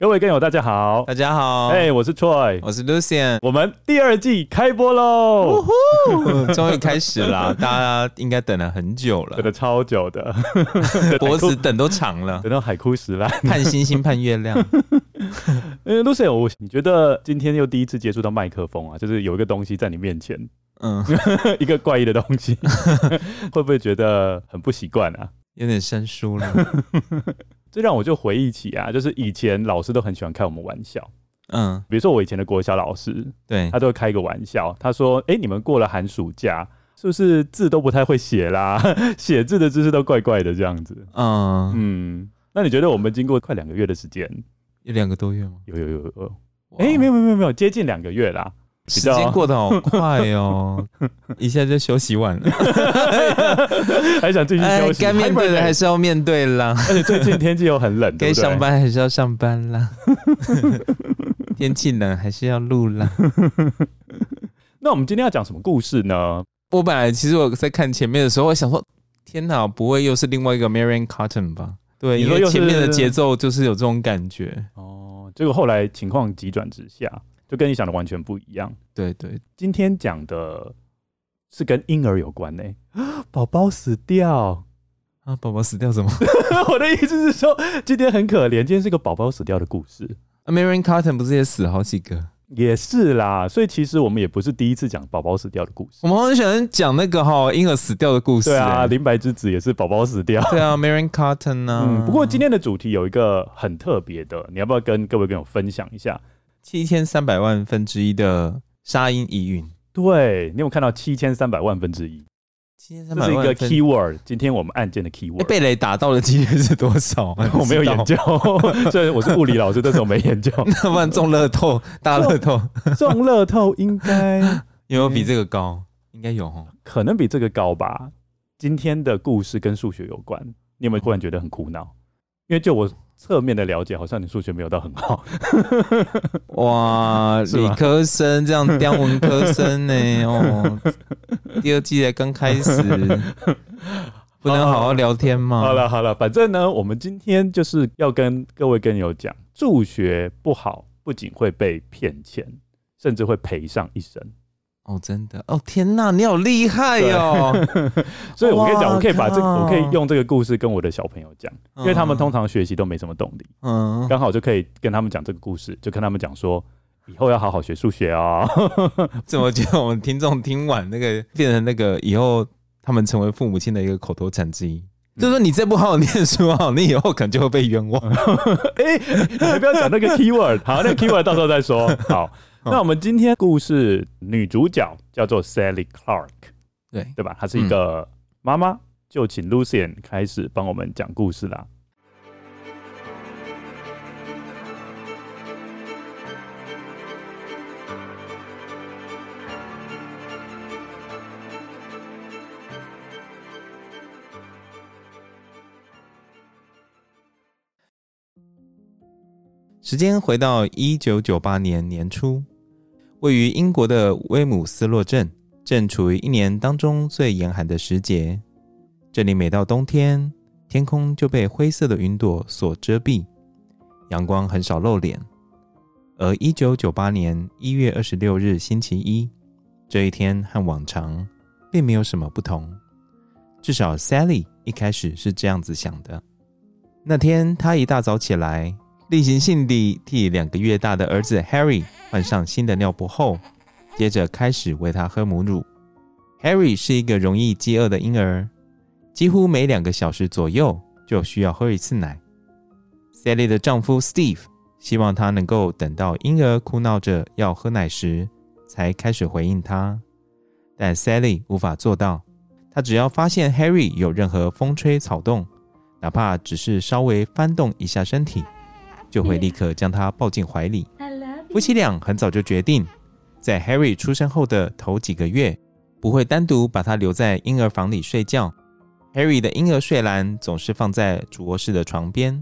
各位根友，大家好！大家好，哎、我是 Troy，我是 Lucien，我们第二季开播喽！终于开始了，大家应该等了很久了，等了超久的，脖子等都长了，等到海枯石烂，盼星星盼月亮。呃，Lucien，我你觉得今天又第一次接触到麦克风啊，就是有一个东西在你面前，嗯，一个怪异的东西，会不会觉得很不习惯啊？有点生疏了。这让我就回忆起啊，就是以前老师都很喜欢开我们玩笑，嗯，比如说我以前的国小老师，对，他都会开一个玩笑，他说：“哎，你们过了寒暑假，是不是字都不太会写啦？写字的姿势都怪怪的这样子。”嗯嗯，那你觉得我们经过快两个月的时间，有两个多月吗？有有有有，哎，没有没有没有没有，接近两个月啦。时间过得好快哦，一下就休息完了，还想继续休息？该面对的还是要面对啦。而且最近天气又很冷，该上班还是要上班啦。天气冷还是要录啦。那我们今天要讲什么故事呢？我本来其实我在看前面的时候，我想说，天哪，不会又是另外一个 Marion Cotton 吧？对，因为前面的节奏就是有这种感觉。哦，结果后来情况急转直下。就跟你想的完全不一样。对对，今天讲的是跟婴儿有关呢、欸。宝宝死掉啊！宝宝死掉什么？我的意思是说，今天很可怜。今天是个宝宝死掉的故事。Marion Carton 不是也死了好几个？也是啦。所以其实我们也不是第一次讲宝宝死掉的故事。我们很喜欢讲那个哈婴儿死掉的故事、欸。对啊，林白之子也是宝宝死掉。对啊，Marion Carton 呢、啊嗯？不过今天的主题有一个很特别的，你要不要跟各位跟我分享一下？七千三百万分之一的沙音疑云，对，你有看到七千三百万分之一？七千三百万这是一个 keyword，今天我们案件的 keyword。被雷打到的几率是多少？我没有研究，虽然我是物理老师，但是我没研究。那不然中乐透，大乐透，中乐透应该有没有比这个高？应该有哦，可能比这个高吧。今天的故事跟数学有关，你有没有突然觉得很苦恼？因为就我。侧面的了解，好像你数学没有到很好。哇，理科生这样刁文科生呢？哦，第二季才刚开始，不能好好聊天吗？好了好了，反正呢，我们今天就是要跟各位跟友讲，助学不好，不仅会被骗钱，甚至会赔上一生。哦，真的。哦，天哪，你好厉害哦！所以我跟你讲，我可以把这个，我可以用这个故事跟我的小朋友讲，因为他们通常学习都没什么动力，嗯，刚好就可以跟他们讲这个故事，就跟他们讲说，以后要好好学数学哦。怎么觉得我们听众听完那个变成那个以后他们成为父母亲的一个口头禅之一，就是说你再不好好念书啊，你以后可能就会被冤枉。哎，你不要讲那个 keyword，好，那个 keyword 到时候再说，好。那我们今天故事女主角叫做 Sally Clark，对对吧？她是一个妈妈，就请 Lucian 开始帮我们讲故事啦。时间回到一九九八年年初。位于英国的威姆斯洛镇正处于一年当中最严寒的时节。这里每到冬天，天空就被灰色的云朵所遮蔽，阳光很少露脸。而一九九八年一月二十六日星期一这一天和往常并没有什么不同，至少 Sally 一开始是这样子想的。那天，她一大早起来，例行性地替两个月大的儿子 Harry。换上新的尿布后，接着开始喂他喝母乳。Harry 是一个容易饥饿的婴儿，几乎每两个小时左右就需要喝一次奶。Sally 的丈夫 Steve 希望他能够等到婴儿哭闹着要喝奶时，才开始回应他，但 Sally 无法做到。她只要发现 Harry 有任何风吹草动，哪怕只是稍微翻动一下身体，就会立刻将他抱进怀里。夫妻俩很早就决定，在 Harry 出生后的头几个月，不会单独把他留在婴儿房里睡觉。Harry 的婴儿睡篮总是放在主卧室的床边。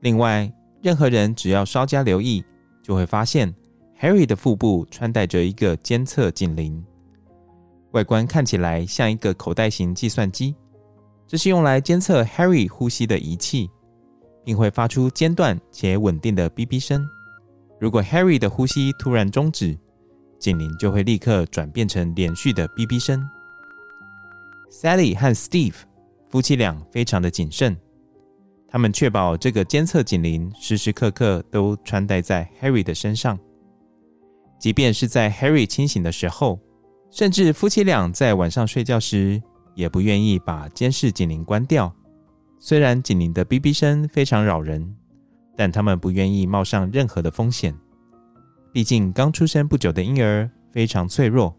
另外，任何人只要稍加留意，就会发现 Harry 的腹部穿戴着一个监测警铃，外观看起来像一个口袋型计算机。这是用来监测 Harry 呼吸的仪器，并会发出间断且稳定的哔哔声。如果 Harry 的呼吸突然终止，警铃就会立刻转变成连续的哔哔声。Sally 和 Steve 夫妻俩非常的谨慎，他们确保这个监测警铃时时刻刻都穿戴在 Harry 的身上，即便是在 Harry 清醒的时候，甚至夫妻俩在晚上睡觉时。也不愿意把监视警铃关掉。虽然警铃的哔哔声非常扰人，但他们不愿意冒上任何的风险。毕竟刚出生不久的婴儿非常脆弱，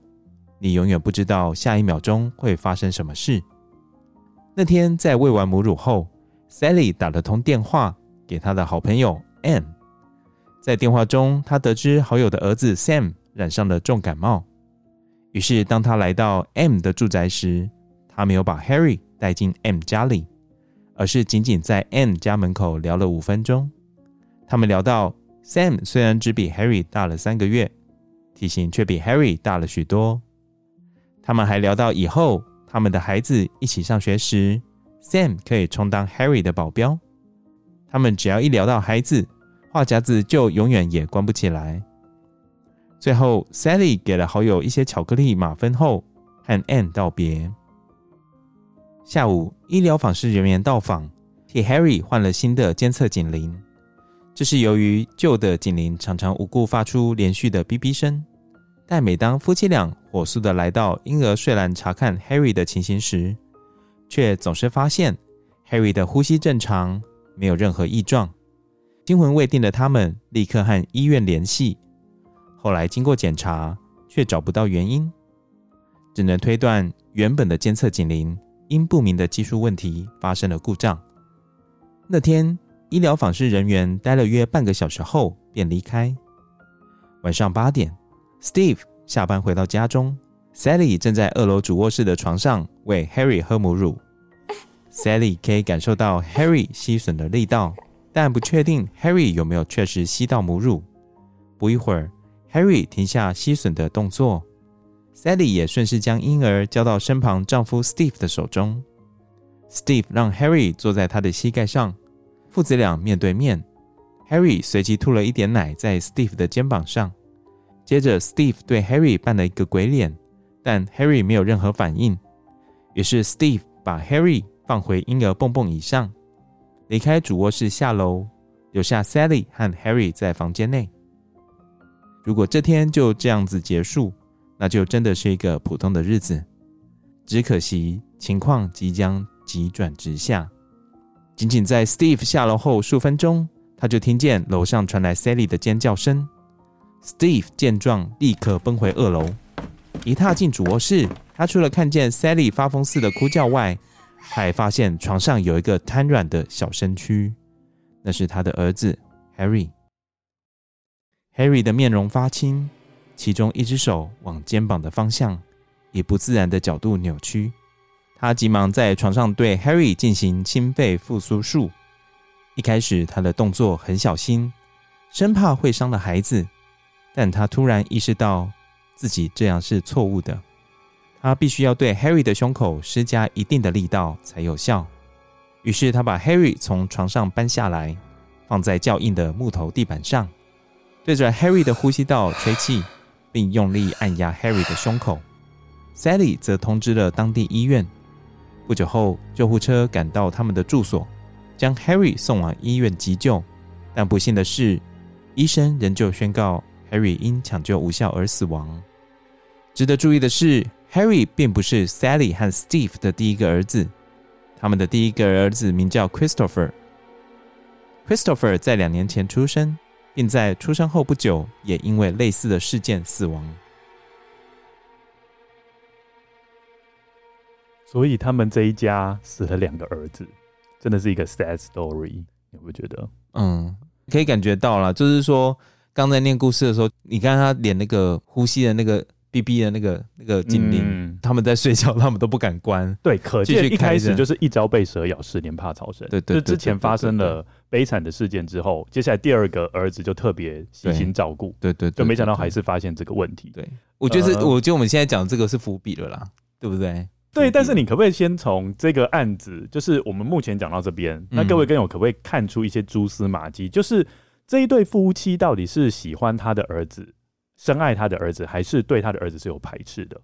你永远不知道下一秒钟会发生什么事。那天在喂完母乳后，Sally 打了通电话给她的好朋友 M。在电话中，她得知好友的儿子 Sam 染上了重感冒。于是，当她来到 M 的住宅时，他没有把 Harry 带进 M 家里，而是仅仅在 M 家门口聊了五分钟。他们聊到 Sam 虽然只比 Harry 大了三个月，体型却比 Harry 大了许多。他们还聊到以后他们的孩子一起上学时，Sam 可以充当 Harry 的保镖。他们只要一聊到孩子，话匣子就永远也关不起来。最后，Sally 给了好友一些巧克力马芬后，和 Anne 道别。下午，医疗访视人员到访，替 Harry 换了新的监测警铃。这是由于旧的警铃常常无故发出连续的哔哔声，但每当夫妻俩火速地来到婴儿睡篮查看 Harry 的情形时，却总是发现 Harry 的呼吸正常，没有任何异状。惊魂未定的他们立刻和医院联系，后来经过检查，却找不到原因，只能推断原本的监测警铃。因不明的技术问题发生了故障。那天，医疗访视人员待了约半个小时后便离开。晚上八点，Steve 下班回到家中，Sally 正在二楼主卧室的床上喂 Harry 喝母乳。Sally 可以感受到 Harry 吸吮的力道，但不确定 Harry 有没有确实吸到母乳。不一会儿，Harry 停下吸吮的动作。Sally 也顺势将婴儿交到身旁丈夫 Steve 的手中。Steve 让 Harry 坐在他的膝盖上，父子俩面对面。Harry 随即吐了一点奶在 Steve 的肩膀上，接着 Steve 对 Harry 扮了一个鬼脸，但 Harry 没有任何反应。于是 Steve 把 Harry 放回婴儿蹦蹦椅上，离开主卧室下楼，留下 Sally 和 Harry 在房间内。如果这天就这样子结束，那就真的是一个普通的日子，只可惜情况即将急转直下。仅仅在 Steve 下楼后数分钟，他就听见楼上传来 Sally 的尖叫声。Steve 见状，立刻奔回二楼。一踏进主卧室，他除了看见 Sally 发疯似的哭叫外，还发现床上有一个瘫软的小身躯，那是他的儿子 Harry。Harry 的面容发青。其中一只手往肩膀的方向，以不自然的角度扭曲。他急忙在床上对 Harry 进行心肺复苏术。一开始，他的动作很小心，生怕会伤了孩子。但他突然意识到自己这样是错误的。他必须要对 Harry 的胸口施加一定的力道才有效。于是，他把 Harry 从床上搬下来，放在较硬的木头地板上，对着 Harry 的呼吸道吹气。并用力按压 Harry 的胸口，Sally 则通知了当地医院。不久后，救护车赶到他们的住所，将 Harry 送往医院急救。但不幸的是，医生仍旧宣告 Harry 因抢救无效而死亡。值得注意的是，Harry 并不是 Sally 和 Steve 的第一个儿子，他们的第一个儿子名叫 Christopher。Christopher 在两年前出生。并在出生后不久，也因为类似的事件死亡。所以他们这一家死了两个儿子，真的是一个 sad story，你会觉得？嗯，可以感觉到了，就是说刚在念故事的时候，你看他连那个呼吸的那个。哔哔的那个那个精灵，嗯、他们在睡觉，他们都不敢关。对，可见一开始就是一朝被蛇咬，十年怕草绳。对对，就之前发生了悲惨的事件之后，接下来第二个儿子就特别细心照顾。对对，就没想到还是发现这个问题。对，我觉得是，我觉得我们现在讲这个是伏笔了啦，对不对？对，但是你可不可以先从这个案子，就是我们目前讲到这边，那各位跟友可不可以看出一些蛛丝马迹？就是这一对夫妻到底是喜欢他的儿子？深爱他的儿子，还是对他的儿子是有排斥的？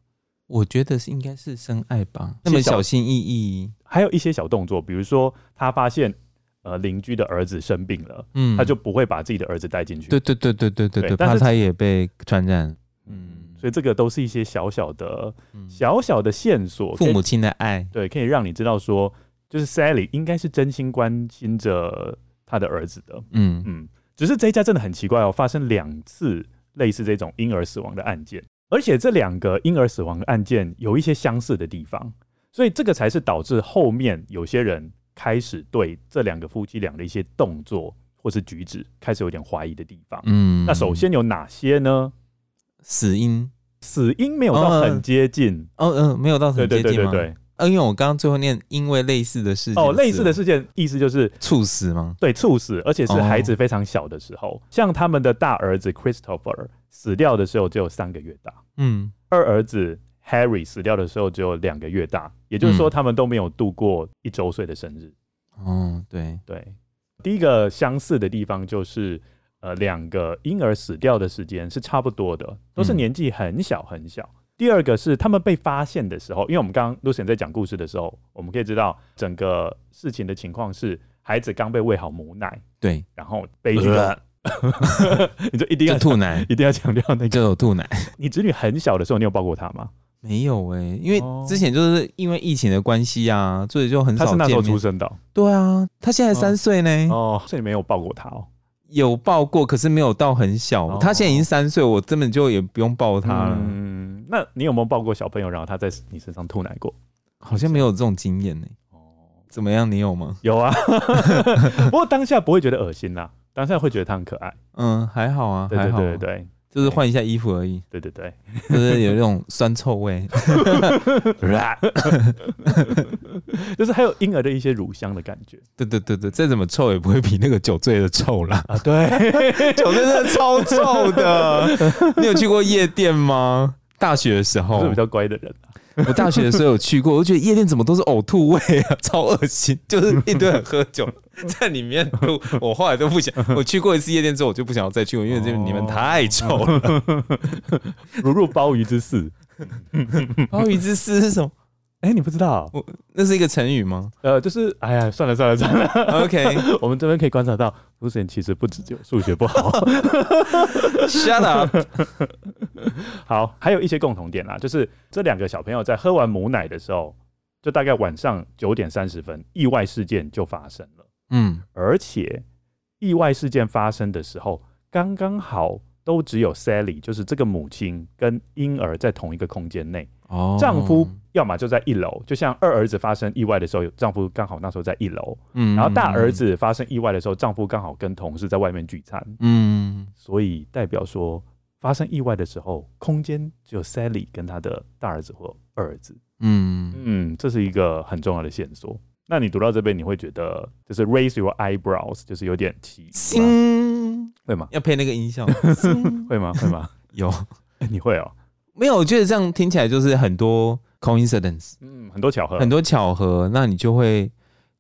我觉得是应该是深爱吧。那么小心翼翼，还有一些小动作，比如说他发现呃邻居的儿子生病了，嗯，他就不会把自己的儿子带进去。对对对对对对对，怕他也被传染。嗯，所以这个都是一些小小的、小小的线索，父母亲的爱，对，可以让你知道说，就是 Sally 应该是真心关心着他的儿子的。嗯嗯，只是这一家真的很奇怪哦，发生两次。类似这种婴儿死亡的案件，而且这两个婴儿死亡的案件有一些相似的地方，所以这个才是导致后面有些人开始对这两个夫妻俩的一些动作或是举止开始有点怀疑的地方。嗯，那首先有哪些呢？死因，死因没有到很接近。哦，嗯、呃，没有到很接近吗？对对对对对。嗯，因为我刚刚最后念，因为类似的事件哦，类似的事件，意思就是猝死吗？对，猝死，而且是孩子非常小的时候，哦、像他们的大儿子 Christopher 死掉的时候只有三个月大，嗯，二儿子 Harry 死掉的时候只有两个月大，也就是说他们都没有度过一周岁的生日。哦，对对，第一个相似的地方就是，呃，两个婴儿死掉的时间是差不多的，都是年纪很小很小。嗯第二个是他们被发现的时候，因为我们刚刚 Lucian 在讲故事的时候，我们可以知道整个事情的情况是孩子刚被喂好母奶，对，然后被一个，你就一定要吐奶，一定要强调那个就有吐奶。你子女很小的时候，你有抱过他吗？没有哎、欸，因为之前就是因为疫情的关系啊，所以就很少。他是那时候出生的、喔，对啊，他现在三岁呢。哦，所以你没有抱过他哦。有抱过，可是没有到很小。他现在已经三岁，我根本就也不用抱他了。嗯，那你有没有抱过小朋友，然后他在你身上吐奶过？好像没有这种经验呢。哦，怎么样？你有吗？有啊，不过当下不会觉得恶心啦，当下会觉得他很可爱。嗯，还好啊，还好，对对对。就是换一下衣服而已，对对对，就是有那种酸臭味，就是还有婴儿的一些乳香的感觉，对对对对，再怎么臭也不会比那个酒醉的臭啦。啊，对，酒醉真的超臭的。你有去过夜店吗？大学的时候，是比较乖的人。我大学的时候有去过，我觉得夜店怎么都是呕吐味啊，超恶心，就是一堆人喝酒 在里面吐。我后来都不想，我去过一次夜店之后，我就不想要再去，因为这里面太臭了。如入鲍鱼之肆，鲍鱼之肆是什么？哎，你不知道？我那是一个成语吗？呃，就是哎呀，算了算了算了。OK，我们这边可以观察到，Lucien 其实不只有数学不好。Shut up。好，还有一些共同点啦，就是这两个小朋友在喝完母奶的时候，就大概晚上九点三十分，意外事件就发生了。嗯，而且意外事件发生的时候，刚刚好都只有 Sally，就是这个母亲跟婴儿在同一个空间内。哦，丈夫要么就在一楼，就像二儿子发生意外的时候，丈夫刚好那时候在一楼。嗯，然后大儿子发生意外的时候，丈夫刚好跟同事在外面聚餐。嗯，所以代表说发生意外的时候，空间只有 Sally 跟他的大儿子或二儿子。嗯嗯，这是一个很重要的线索。那你读到这边，你会觉得就是 raise your eyebrows，就是有点奇，会吗？要配那个音效，会吗？会吗？有，你会哦。没有，我觉得这样听起来就是很多 coincidence，嗯，很多巧合，很多巧合。那你就会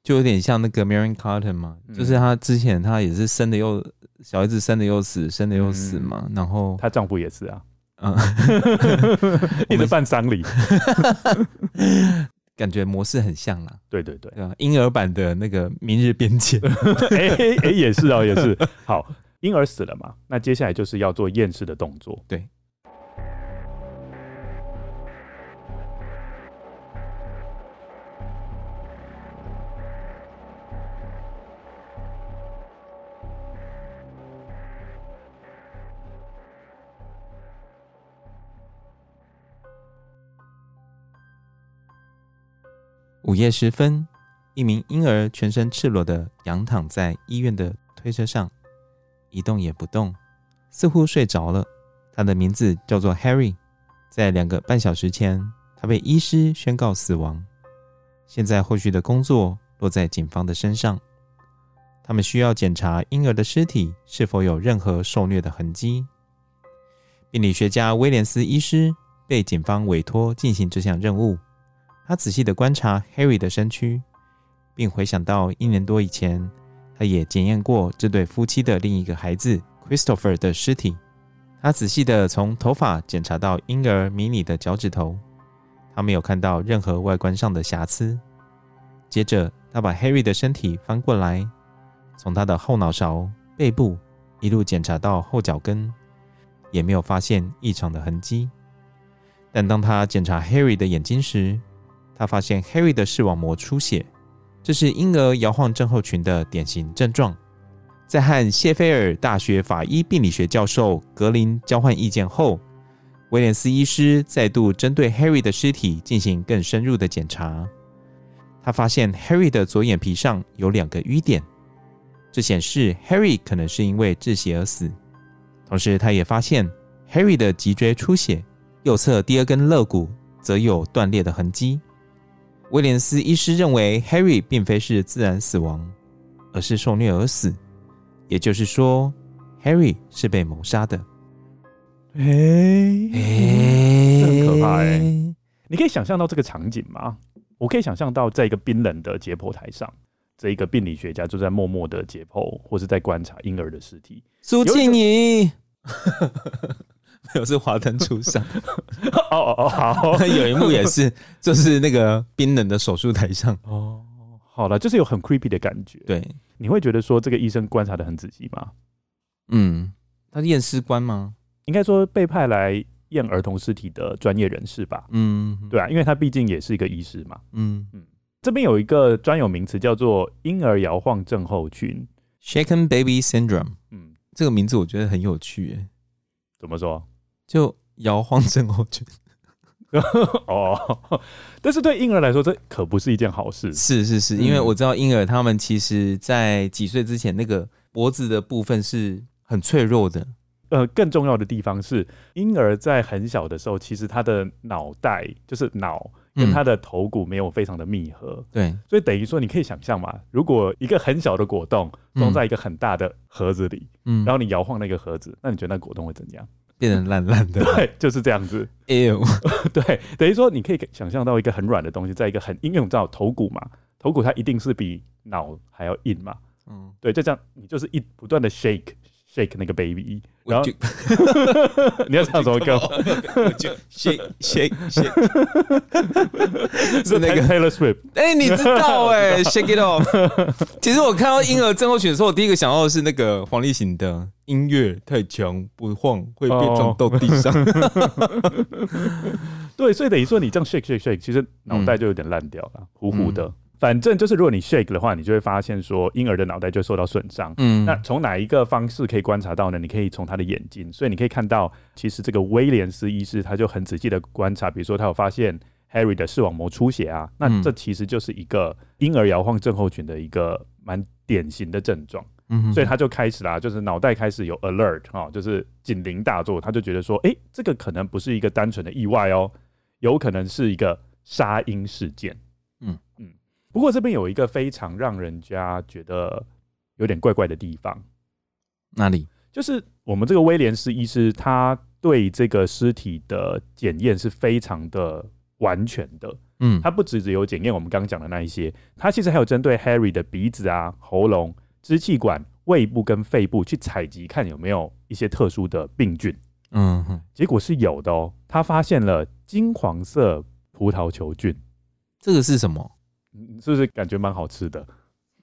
就有点像那个 Marion Carton 嘛，嗯、就是她之前她也是生的又小孩子生的又死，生的又死嘛。嗯、然后她丈夫也是啊，嗯，一直办丧礼，感觉模式很像啦。对对对，婴儿版的那个明日边界，哎哎也是哦，也是。好，婴儿死了嘛，那接下来就是要做验尸的动作，对。午夜时分，一名婴儿全身赤裸的仰躺在医院的推车上，一动也不动，似乎睡着了。他的名字叫做 Harry。在两个半小时前，他被医师宣告死亡。现在后续的工作落在警方的身上，他们需要检查婴儿的尸体是否有任何受虐的痕迹。病理学家威廉斯医师被警方委托进行这项任务。他仔细地观察 Harry 的身躯，并回想到一年多以前，他也检验过这对夫妻的另一个孩子 Christopher 的尸体。他仔细地从头发检查到婴儿迷你的脚趾头，他没有看到任何外观上的瑕疵。接着，他把 Harry 的身体翻过来，从他的后脑勺、背部一路检查到后脚跟，也没有发现异常的痕迹。但当他检查 Harry 的眼睛时，他发现 Harry 的视网膜出血，这是婴儿摇晃症候群的典型症状。在和谢菲尔大学法医病理学教授格林交换意见后，威廉斯医师再度针对 Harry 的尸体进行更深入的检查。他发现 Harry 的左眼皮上有两个瘀点，这显示 Harry 可能是因为窒息而死。同时，他也发现 Harry 的脊椎出血，右侧第二根肋骨则有断裂的痕迹。威廉斯医师认为 Harry 并非是自然死亡，而是受虐而死。也就是说，Harry 是被谋杀的。哎、欸，哎、欸，这很可怕哎、欸！你可以想象到这个场景吗？我可以想象到，在一个冰冷的解剖台上，这一个病理学家就在默默的解剖，或是在观察婴儿的尸体。苏庆仪，没有是华灯初上。哦哦哦，好，有一幕也是，就是那个冰冷的手术台上。哦，好了，就是有很 creepy 的感觉。对。你会觉得说这个医生观察的很仔细吗？嗯，他是验尸官吗？应该说被派来验儿童尸体的专业人士吧。嗯，对啊，因为他毕竟也是一个医师嘛。嗯嗯，这边有一个专有名词叫做婴儿摇晃症候群 （Shaken Baby Syndrome）。嗯，这个名字我觉得很有趣诶。怎么说？就摇晃症候群。哦，但是对婴儿来说，这可不是一件好事。是是是，因为我知道婴儿他们其实，在几岁之前，那个脖子的部分是很脆弱的。呃，更重要的地方是，婴儿在很小的时候，其实他的脑袋就是脑跟他的头骨没有非常的密合。对，所以等于说，你可以想象嘛，如果一个很小的果冻装在一个很大的盒子里，嗯，然后你摇晃那个盒子，那你觉得那果冻会怎样？变成烂烂的，对，就是这样子。哎呦，对，等于说你可以想象到一个很软的东西，在一个很硬，因为你知道头骨嘛，头骨它一定是比脑还要硬嘛。嗯，对，就这样，你就是一不断的 shake shake 那个 baby，然后 你要唱什么歌就？shake shake shake，是那个 Taylor Swift。哎，你知道哎，shake it off。其实我看到婴儿症候群的时候，我第一个想到的是那个黄立行的。音乐太强不晃会被撞到地上。Oh. 对，所以等于说你这样 shake shake shake，其实脑袋就有点烂掉了，嗯、糊糊的。反正就是如果你 shake 的话，你就会发现说婴儿的脑袋就受到损伤。嗯，那从哪一个方式可以观察到呢？你可以从他的眼睛，所以你可以看到，其实这个威廉斯医师他就很仔细的观察，比如说他有发现 Harry 的视网膜出血啊，那这其实就是一个婴儿摇晃症候群的一个蛮典型的症状。嗯，所以他就开始啦，就是脑袋开始有 alert 哈，就是警铃大作，他就觉得说，哎、欸，这个可能不是一个单纯的意外哦，有可能是一个杀婴事件。不过这边有一个非常让人家觉得有点怪怪的地方，哪里？就是我们这个威廉斯医师，他对这个尸体的检验是非常的完全的。嗯，他不只只有检验我们刚刚讲的那一些，他其实还有针对 Harry 的鼻子啊、喉咙。支气管、胃部跟肺部去采集，看有没有一些特殊的病菌。嗯哼，结果是有的哦。他发现了金黄色葡萄球菌，这个是什么？是不是感觉蛮好吃的？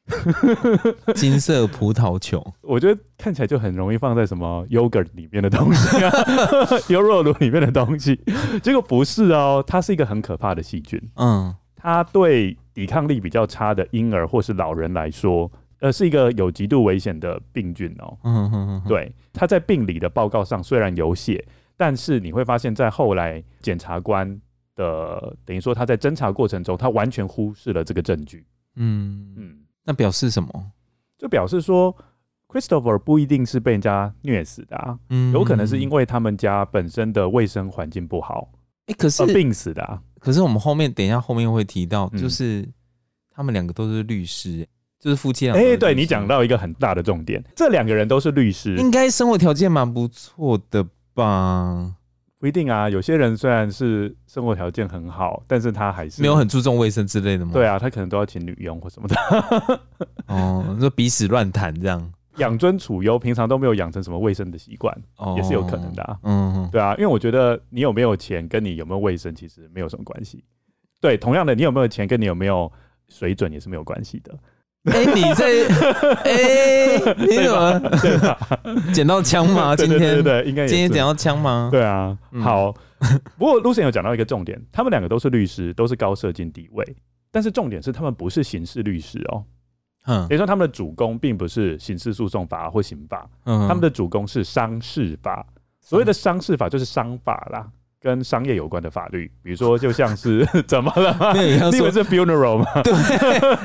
金色葡萄球，我觉得看起来就很容易放在什么 yogurt 里面的东西啊，优酪乳里面的东西。结果不是哦，它是一个很可怕的细菌。嗯，它对抵抗力比较差的婴儿或是老人来说。呃，是一个有极度危险的病菌哦。嗯嗯嗯。对，它在病理的报告上虽然有写，但是你会发现在后来检察官的等于说他在侦查过程中，他完全忽视了这个证据。嗯嗯，那表示什么？就表示说，Christopher 不一定是被人家虐死的啊，嗯，有可能是因为他们家本身的卫生环境不好，哎、欸，可是病死的啊。可是我们后面等一下后面会提到，就是、嗯、他们两个都是律师，就是夫妻俩。哎、欸，对你讲到一个很大的重点，这两个人都是律师，应该生活条件蛮不错的吧？不一定啊，有些人虽然是生活条件很好，但是他还是没有很注重卫生之类的吗？对啊，他可能都要请女佣或什么的。哦，你说鼻屎乱谈这样，养尊处优，平常都没有养成什么卫生的习惯，哦，也是有可能的啊。嗯，对啊，因为我觉得你有没有钱跟你有没有卫生其实没有什么关系。对，同样的，你有没有钱跟你有没有水准也是没有关系的。哎、欸，你在 哎、欸，你怎么 捡到枪吗？今天对，对，对，应该今天捡到枪吗？对啊，好。不过 Lucian 有讲到一个重点，他们两个都是律师，都是高社经地位，但是重点是他们不是刑事律师哦。嗯，也就是说他们的主攻并不是刑事诉讼法或刑法，嗯，他们的主攻是商事法。所谓的商事法就是商法啦。跟商业有关的法律，比如说就像是 怎么了？你以为是 funeral 吗？对，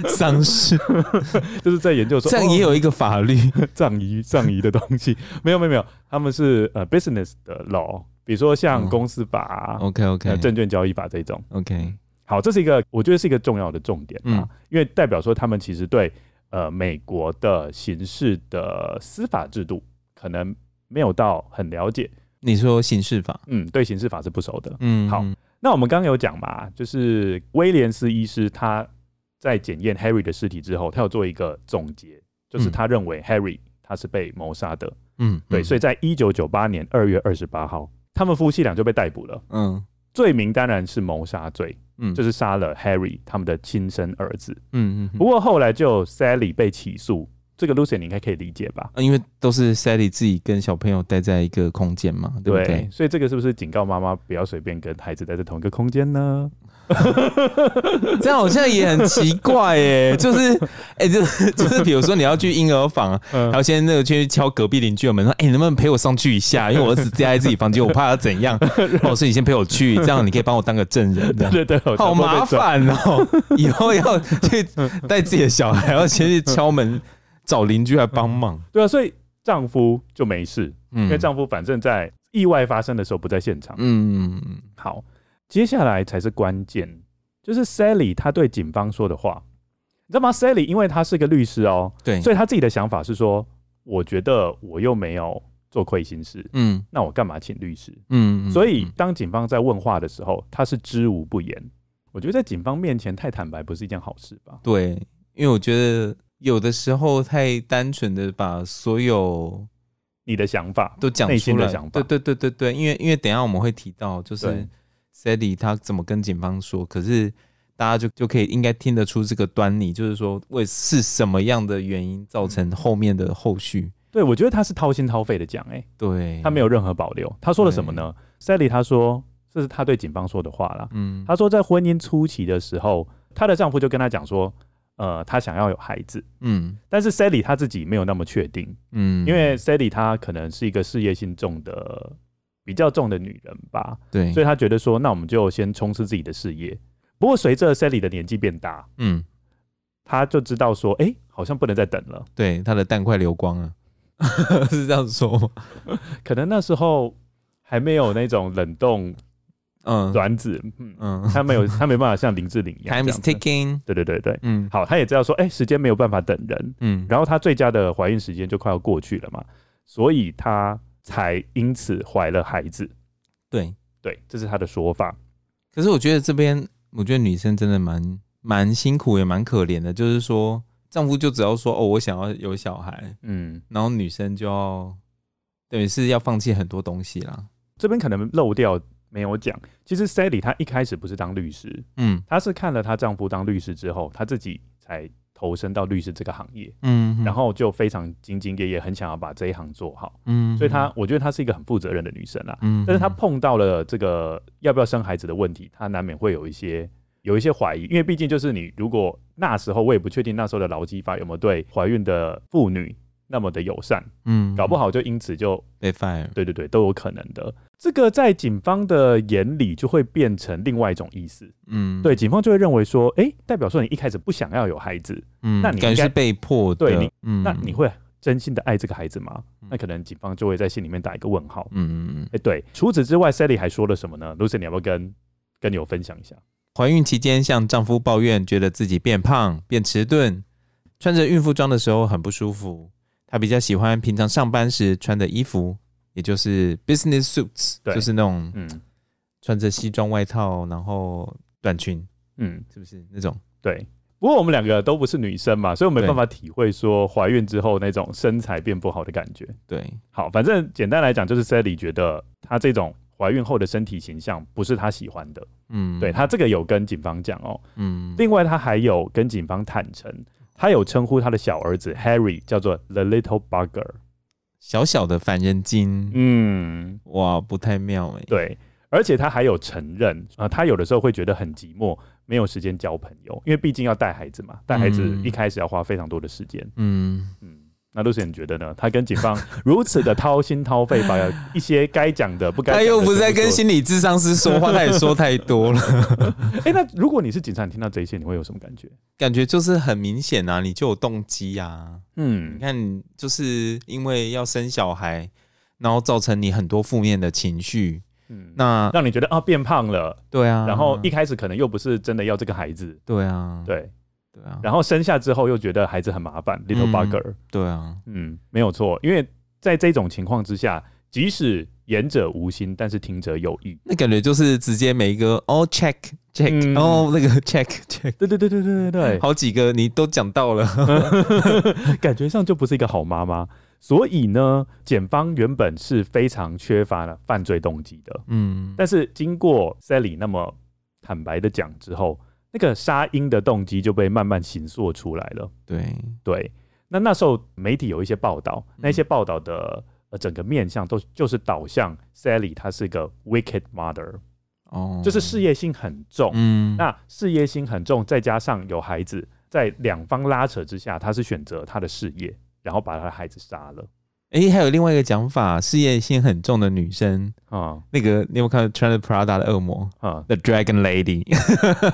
丧事 就是在研究说，这样也有一个法律葬仪葬仪的东西。没有没有没有，他们是呃 business 的 law，比如说像公司法，OK OK，证券交易法这种，OK。好，这是一个我觉得是一个重要的重点啊，因为代表说他们其实对呃美国的刑事的司法制度可能没有到很了解。你说刑事法，嗯，对刑事法是不熟的。嗯，好，那我们刚刚有讲嘛，就是威廉斯医师他在检验 Harry 的尸体之后，他有做一个总结，就是他认为 Harry 他是被谋杀的。嗯，对，所以在一九九八年二月二十八号，他们夫妻俩就被逮捕了。嗯，罪名当然是谋杀罪，嗯，就是杀了 Harry 他们的亲生儿子。嗯嗯，不过后来就 Sally 被起诉。这个 Lucien 你应该可以理解吧？因为都是 Sally 自己跟小朋友待在一个空间嘛，对不对？对，所以这个是不是警告妈妈不要随便跟孩子待在同一个空间呢？这样好像也很奇怪耶，就是哎，就就是比如说你要去婴儿房，然后先那个去敲隔壁邻居的门说，哎，能不能陪我上去一下？因为我儿子待在自己房间，我怕他怎样。哦，所以你先陪我去，这样你可以帮我当个证人。对对对，好麻烦哦，以后要去带自己的小孩，要先去敲门。找邻居来帮忙，嗯，对啊，所以丈夫就没事，嗯，因为丈夫反正在意外发生的时候不在现场，嗯，好，接下来才是关键，就是 Sally 她对警方说的话，你知道吗？Sally 因为她是个律师哦，对，所以她自己的想法是说，我觉得我又没有做亏心事，嗯，那我干嘛请律师？嗯，所以当警方在问话的时候，她是知无不言。我觉得在警方面前太坦白不是一件好事吧？对，因为我觉得。有的时候太单纯的把所有你的想法都讲出来，对对对对对，因为因为等下我们会提到，就是 Sally 他怎么跟警方说，可是大家就就可以应该听得出这个端倪，就是说为是什么样的原因造成后面的后续。对，我觉得他是掏心掏肺的讲，哎，对，他没有任何保留。他说了什么呢？Sally 他说这是他对警方说的话啦。嗯，他说在婚姻初期的时候，她的丈夫就跟他讲说。呃，他想要有孩子，嗯，但是 Sally 她自己没有那么确定，嗯，因为 Sally 她可能是一个事业心重的比较重的女人吧，对，所以她觉得说，那我们就先冲刺自己的事业。不过随着 Sally 的年纪变大，嗯，她就知道说，哎、欸，好像不能再等了，对，她的蛋快流光了，是这样说吗？可能那时候还没有那种冷冻。嗯，卵子，嗯嗯，他没有，他没办法像林志玲一样，Time is ticking，对对对对，嗯，好，他也知道说，哎、欸，时间没有办法等人，嗯，然后他最佳的怀孕时间就快要过去了嘛，所以他才因此怀了孩子，对。对，这是他的说法。可是我觉得这边，我觉得女生真的蛮蛮辛苦，也蛮可怜的，就是说丈夫就只要说，哦，我想要有小孩，嗯，然后女生就要等于是要放弃很多东西啦，这边可能漏掉。没有讲，其实 Sally 她一开始不是当律师，嗯，她是看了她丈夫当律师之后，她自己才投身到律师这个行业，嗯，然后就非常兢兢业业，很想要把这一行做好，嗯，所以她我觉得她是一个很负责任的女生啦，嗯，但是她碰到了这个要不要生孩子的问题，她难免会有一些有一些怀疑，因为毕竟就是你如果那时候我也不确定那时候的劳基法有没有对怀孕的妇女那么的友善，嗯，搞不好就因此就被 fire，对对对，都有可能的。这个在警方的眼里就会变成另外一种意思，嗯，对，警方就会认为说，哎、欸，代表说你一开始不想要有孩子，嗯，那你应该是被迫的，对你，嗯，那你会真心的爱这个孩子吗？嗯、那可能警方就会在心里面打一个问号，嗯嗯嗯，哎，对。除此之外，Sally 还说了什么呢？Lucy，你要不要跟跟你有分享一下？怀孕期间向丈夫抱怨，觉得自己变胖、变迟钝，穿着孕妇装的时候很不舒服。她比较喜欢平常上班时穿的衣服，也就是 business suits，就是那种嗯，穿着西装外套，然后短裙，嗯，是不是那种？对。不过我们两个都不是女生嘛，所以我没办法体会说怀孕之后那种身材变不好的感觉。对，好，反正简单来讲，就是 Sally 觉得她这种。怀孕后的身体形象不是她喜欢的，嗯，对，她这个有跟警方讲哦，嗯，另外她还有跟警方坦诚，他有称呼他的小儿子 Harry 叫做 The Little Bugger，小小的烦人精，嗯，哇，不太妙哎，对，而且他还有承认啊、呃，他有的时候会觉得很寂寞，没有时间交朋友，因为毕竟要带孩子嘛，带孩子一开始要花非常多的时间，嗯。嗯。那露西，你觉得呢？他跟警方如此的掏心掏肺，把一些该讲的不该……他又不是在跟心理智商师说话，他也说太多了。哎、欸，那如果你是警察，你听到这一切，你会有什么感觉？感觉就是很明显啊，你就有动机啊。嗯，你看，就是因为要生小孩，然后造成你很多负面的情绪。嗯，那让你觉得啊，变胖了。对啊。然后一开始可能又不是真的要这个孩子。对啊。对。对啊，然后生下之后又觉得孩子很麻烦，little bugger。对啊，嗯，没有错，因为在这种情况之下，即使言者无心，但是听者有意。那感觉就是直接每一个哦 check check，哦那个 check check，对对对对对对对，好几个你都讲到了，感觉上就不是一个好妈妈。所以呢，检方原本是非常缺乏了犯罪动机的，嗯，但是经过 Sally 那么坦白的讲之后。那个杀婴的动机就被慢慢形塑出来了。对对，那那时候媒体有一些报道，那些报道的呃整个面向都就是导向 Sally 她是一个 wicked mother，哦，就是事业心很重。嗯，那事业心很重，再加上有孩子，在两方拉扯之下，她是选择她的事业，然后把她的孩子杀了。哎、欸，还有另外一个讲法，事业心很重的女生啊、嗯，那个你有没有看穿着 Prada 的恶魔啊、嗯、？The Dragon Lady，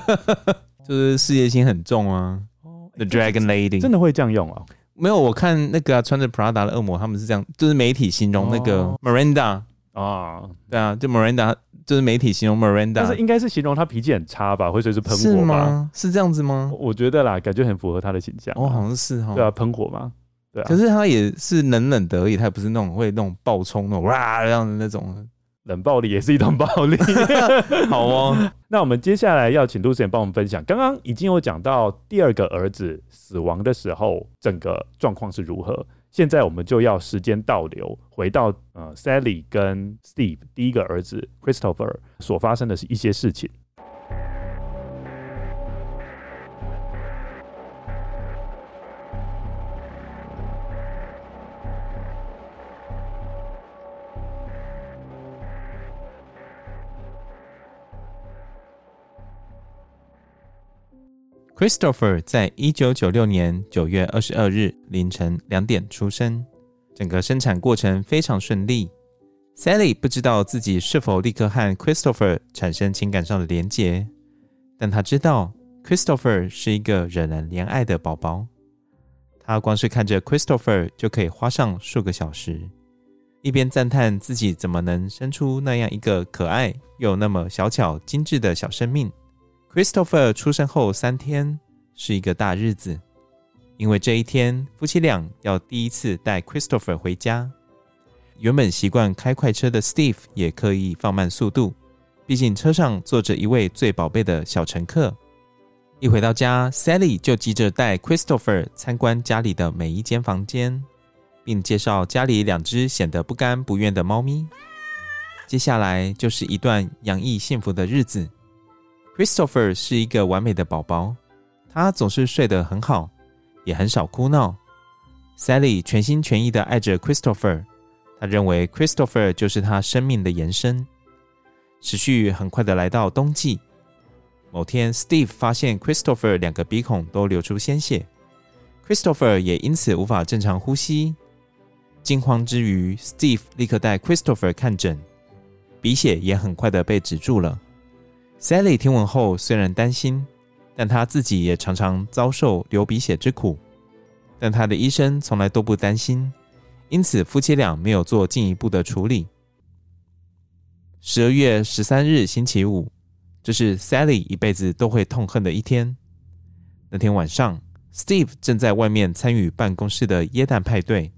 就是事业心很重啊。哦、The Dragon Lady 真的会这样用啊？没有，我看那个、啊、穿着 Prada 的恶魔，他们是这样，就是媒体形容那个 Miranda 啊，对啊，就 Miranda，就是媒体形容 Miranda，但是应该是形容她脾气很差吧，会随时喷火吧？是吗？是这样子吗？我觉得啦，感觉很符合她的形象。哦，好像是哈，对啊，喷火嘛。对啊、可是他也是冷冷的而已，他也不是那种会那种暴冲那种哇这样的那种冷暴力，也是一种暴力。好哦，那我们接下来要请杜思贤帮我们分享，刚刚已经有讲到第二个儿子死亡的时候，整个状况是如何。现在我们就要时间倒流，回到呃 Sally 跟 Steve 第一个儿子 Christopher 所发生的是一些事情。Christopher 在一九九六年九月二十二日凌晨两点出生，整个生产过程非常顺利。Sally 不知道自己是否立刻和 Christopher 产生情感上的连结，但她知道 Christopher 是一个惹人怜爱的宝宝。她光是看着 Christopher 就可以花上数个小时，一边赞叹自己怎么能生出那样一个可爱又那么小巧精致的小生命。Christopher 出生后三天是一个大日子，因为这一天夫妻俩要第一次带 Christopher 回家。原本习惯开快车的 Steve 也刻意放慢速度，毕竟车上坐着一位最宝贝的小乘客。一回到家，Sally 就急着带 Christopher 参观家里的每一间房间，并介绍家里两只显得不甘不愿的猫咪。接下来就是一段洋溢幸福的日子。Christopher 是一个完美的宝宝，他总是睡得很好，也很少哭闹。Sally 全心全意地爱着 Christopher，他认为 Christopher 就是他生命的延伸。时序很快地来到冬季，某天 Steve 发现 Christopher 两个鼻孔都流出鲜血，Christopher 也因此无法正常呼吸，惊慌之余，Steve 立刻带 Christopher 看诊，鼻血也很快的被止住了。Sally 听闻后虽然担心，但她自己也常常遭受流鼻血之苦，但她的医生从来都不担心，因此夫妻俩没有做进一步的处理。十二月十三日星期五，这是 Sally 一辈子都会痛恨的一天。那天晚上，Steve 正在外面参与办公室的耶诞派对，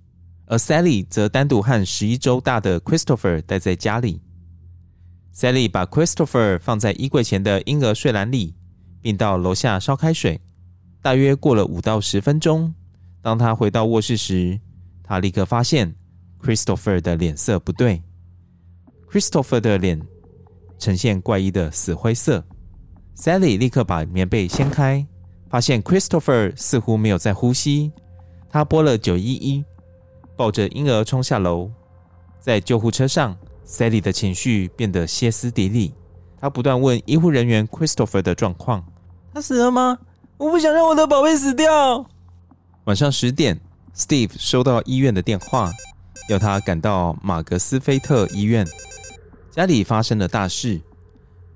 而 Sally 则单独和十一周大的 Christopher 待在家里。Sally 把 Christopher 放在衣柜前的婴儿睡篮里，并到楼下烧开水。大约过了五到十分钟，当他回到卧室时，他立刻发现 Christopher 的脸色不对。Christopher 的脸呈现怪异的死灰色。Sally 立刻把棉被掀开，发现 Christopher 似乎没有在呼吸。他拨了九一一，抱着婴儿冲下楼，在救护车上。Sally 的情绪变得歇斯底里，她不断问医护人员 Christopher 的状况：“他死了吗？我不想让我的宝贝死掉。”晚上十点，Steve 收到医院的电话，要他赶到马格斯菲特医院。家里发生了大事。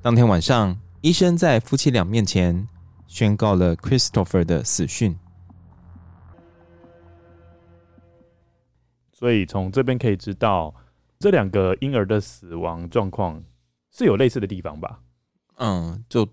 当天晚上，医生在夫妻俩面前宣告了 Christopher 的死讯。所以从这边可以知道。这两个婴儿的死亡状况是有类似的地方吧？嗯，就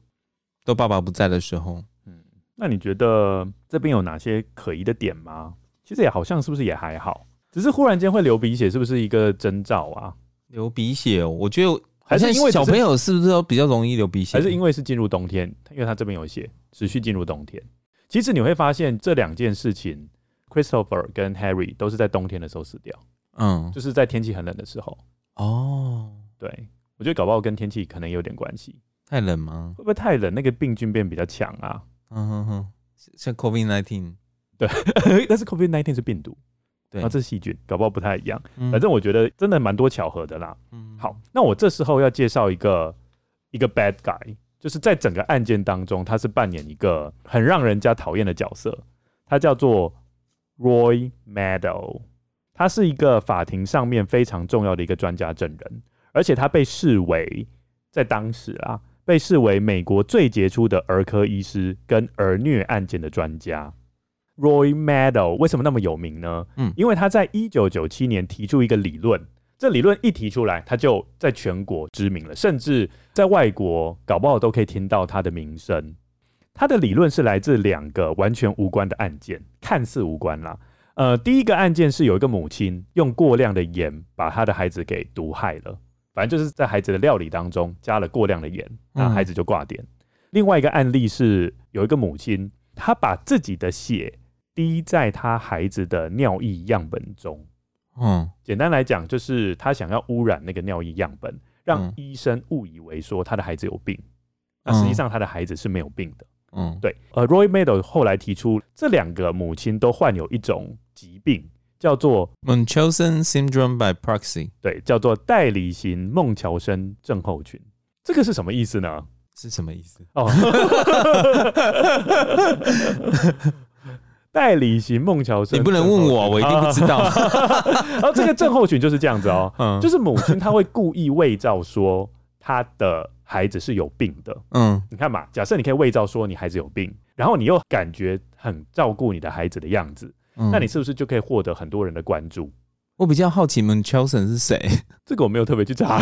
都爸爸不在的时候，嗯，那你觉得这边有哪些可疑的点吗？其实也好像是不是也还好，只是忽然间会流鼻血，是不是一个征兆啊？流鼻血，我觉得还是因为小朋友是不是都比较容易流鼻血？还是因为是进入冬天？因为他这边有写持续进入冬天。其实你会发现这两件事情，Christopher 跟 Harry 都是在冬天的时候死掉。嗯，就是在天气很冷的时候哦。对，我觉得搞不好跟天气可能有点关系。太冷吗？会不会太冷？那个病菌变比较强啊？嗯哼哼，像 COVID nineteen，对，但是 COVID nineteen 是病毒，对，然后这是细菌，搞不好不太一样。嗯、反正我觉得真的蛮多巧合的啦。嗯，好，那我这时候要介绍一个一个 bad guy，就是在整个案件当中，他是扮演一个很让人家讨厌的角色，他叫做 Roy Meadow。他是一个法庭上面非常重要的一个专家证人，而且他被视为在当时啊，被视为美国最杰出的儿科医师跟儿虐案件的专家。Roy Meadow 为什么那么有名呢？嗯，因为他在一九九七年提出一个理论，这理论一提出来，他就在全国知名了，甚至在外国搞不好都可以听到他的名声。他的理论是来自两个完全无关的案件，看似无关啦。呃，第一个案件是有一个母亲用过量的盐把她的孩子给毒害了，反正就是在孩子的料理当中加了过量的盐，那孩子就挂点。嗯。另外一个案例是有一个母亲，她把自己的血滴在她孩子的尿液样本中。嗯，简单来讲就是她想要污染那个尿液样本，让医生误以为说她的孩子有病，那实际上她的孩子是没有病的。嗯，对。呃，Roy Meadow 后来提出，这两个母亲都患有一种疾病，叫做 Munchausen syndrome by proxy。对，叫做代理型孟乔森症候群。这个是什么意思呢？是什么意思？哦，代理型孟乔森，你不能问我，我一定不知道。然 后这个症候群就是这样子哦，嗯，就是母亲她会故意伪造说她的。孩子是有病的，嗯，你看嘛，假设你可以伪造说你孩子有病，然后你又感觉很照顾你的孩子的样子，嗯，那你是不是就可以获得很多人的关注？我比较好奇，Munchausen 是谁？这个我没有特别去查，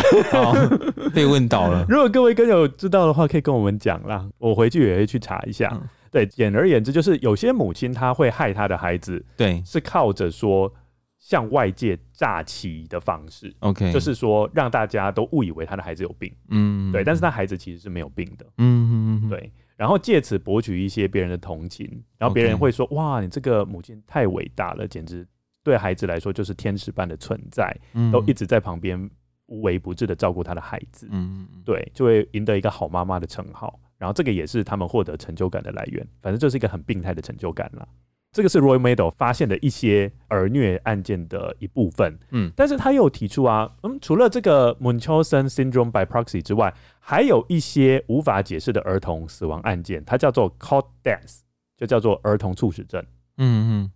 被问到了。如果各位跟友知道的话，可以跟我们讲啦，我回去也会去查一下。嗯，对，简而言之，就是有些母亲她会害她的孩子，对，是靠着说。向外界诈欺的方式，OK，就是说让大家都误以为他的孩子有病，嗯，对，但是他孩子其实是没有病的，嗯嗯嗯对，然后借此博取一些别人的同情，然后别人会说.哇，你这个母亲太伟大了，简直对孩子来说就是天使般的存在，嗯，都一直在旁边无微不至的照顾他的孩子，嗯，对，就会赢得一个好妈妈的称号，然后这个也是他们获得成就感的来源，反正就是一个很病态的成就感了。这个是 Roy Meadow 发现的一些儿虐案件的一部分，嗯，但是他又提出啊，嗯，除了这个 Munchausen syndrome by proxy 之外，还有一些无法解释的儿童死亡案件，它叫做 cot death，就叫做儿童猝死症，嗯嗯，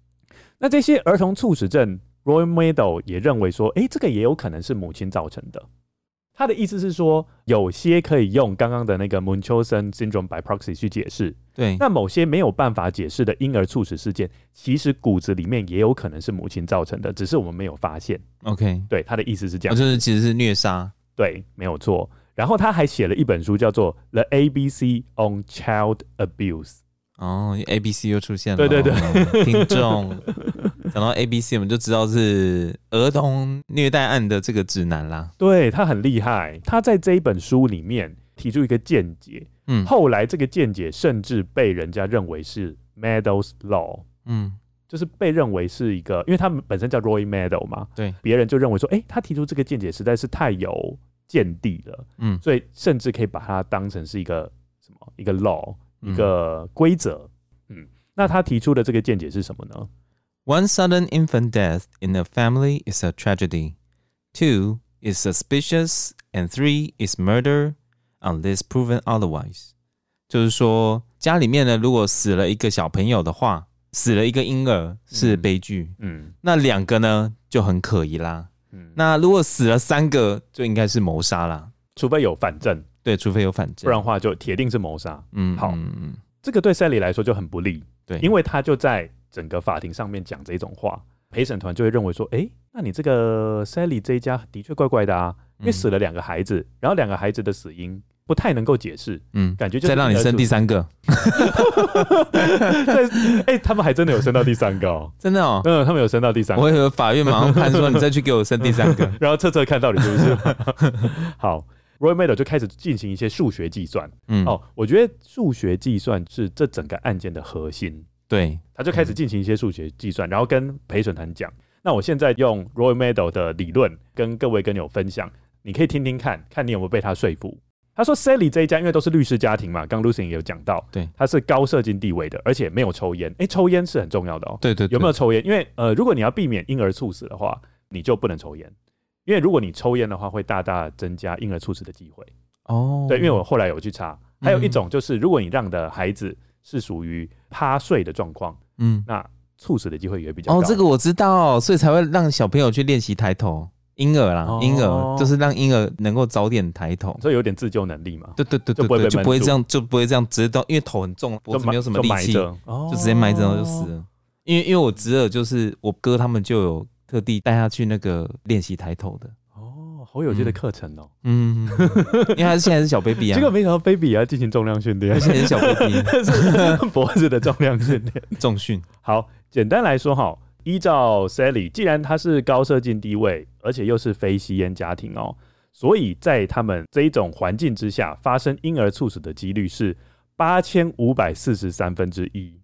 那这些儿童猝死症 Roy Meadow 也认为说，哎，这个也有可能是母亲造成的。他的意思是说，有些可以用刚刚的那个 Munchausen syndrome by proxy 去解释，对。那某些没有办法解释的婴儿猝死事件，其实骨子里面也有可能是母亲造成的，只是我们没有发现。OK，对，他的意思是这样，就是其实是虐杀。对，没有错。然后他还写了一本书，叫做《The ABC on Child Abuse》。哦，A B C 又出现了。对对对，听众 讲到 A B C，我们就知道是儿童虐待案的这个指南啦。对，他很厉害，他在这一本书里面提出一个见解。嗯，后来这个见解甚至被人家认为是 Meadows Law。嗯，就是被认为是一个，因为他们本身叫 Roy Meadow 嘛。对，别人就认为说，哎、欸，他提出这个见解实在是太有见地了。嗯，所以甚至可以把它当成是一个什么一个 law。一个规则，嗯，那他提出的这个见解是什么呢？One sudden infant death in a family is a tragedy. Two is suspicious, and three is murder, unless proven otherwise. 就是说，家里面呢，如果死了一个小朋友的话，死了一个婴儿是悲剧，嗯，嗯，那两个呢就很可疑啦，嗯，那如果死了三个，就应该是谋杀啦，除非有反证。对，除非有反证，不然的话就铁定是谋杀。嗯，好，嗯，这个对 Sally 来说就很不利。对，因为他就在整个法庭上面讲这种话，陪审团就会认为说，哎，那你这个 Sally 这一家的确怪怪的啊，因为死了两个孩子，然后两个孩子的死因不太能够解释。嗯，感觉就再让你生第三个。哎，他们还真的有生到第三个哦，真的哦，嗯，他们有生到第三个。我以为法院马上判说，你再去给我生第三个，然后测测看到底是不是。好。Roy Meadow 就开始进行一些数学计算，嗯，哦，我觉得数学计算是这整个案件的核心。对，他就开始进行一些数学计算，然后跟陪审团讲。那我现在用 Roy Meadow 的理论跟各位跟友分享，你可以听听看看你有没有被他说服。他说 Sally 这一家因为都是律师家庭嘛，刚 Lucien 也有讲到，对，他是高社经地位的，而且没有抽烟。哎，抽烟是很重要的哦。对对，对，有没有抽烟？因为呃，如果你要避免婴儿猝死的话，你就不能抽烟，因为如果你抽烟的话，会大大增加婴儿猝死的机会。哦，oh, 对，因为我后来有去查，还有一种就是，如果你让的孩子是属于趴睡的状况，嗯，那猝死的机会也比较高。哦，这个我知道，所以才会让小朋友去练习抬头，婴儿啦，婴儿就是让婴儿能够早点抬头，所以有点自救能力嘛。对对对对，就不会这样，就不会这样直接到，因为头很重，脖子没有什么力气，就直接埋着然后就死了。因为因为我侄儿就是我哥他们就有特地带他去那个练习抬头的。哦好有趣的课程哦，嗯，因为他是现在是小 baby 啊，结果没想到 baby 也要进行重量训练，现 在是。小 baby，是脖子的重量训练，重训。好，简单来说哈，依照 Sally，既然他是高社经地位，而且又是非吸烟家庭哦，所以在他们这一种环境之下，发生婴儿猝死的几率是八千五百四十三分之一。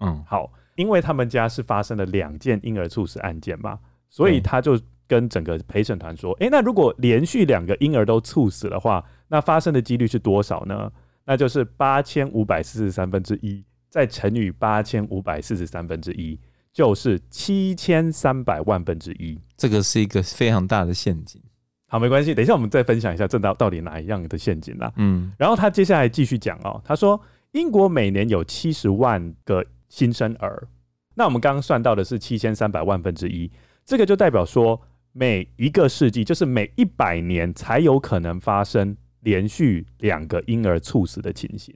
嗯，好，因为他们家是发生了两件婴儿猝死案件嘛，所以他就。跟整个陪审团说，哎、欸，那如果连续两个婴儿都猝死的话，那发生的几率是多少呢？那就是八千五百四十三分之一，再乘以八千五百四十三分之一，就是七千三百万分之一。这个是一个非常大的陷阱。好，没关系，等一下我们再分享一下这到到底哪一样的陷阱啦。嗯，然后他接下来继续讲哦，他说英国每年有七十万个新生儿，那我们刚刚算到的是七千三百万分之一，这个就代表说。每一个世纪，就是每一百年才有可能发生连续两个婴儿猝死的情形，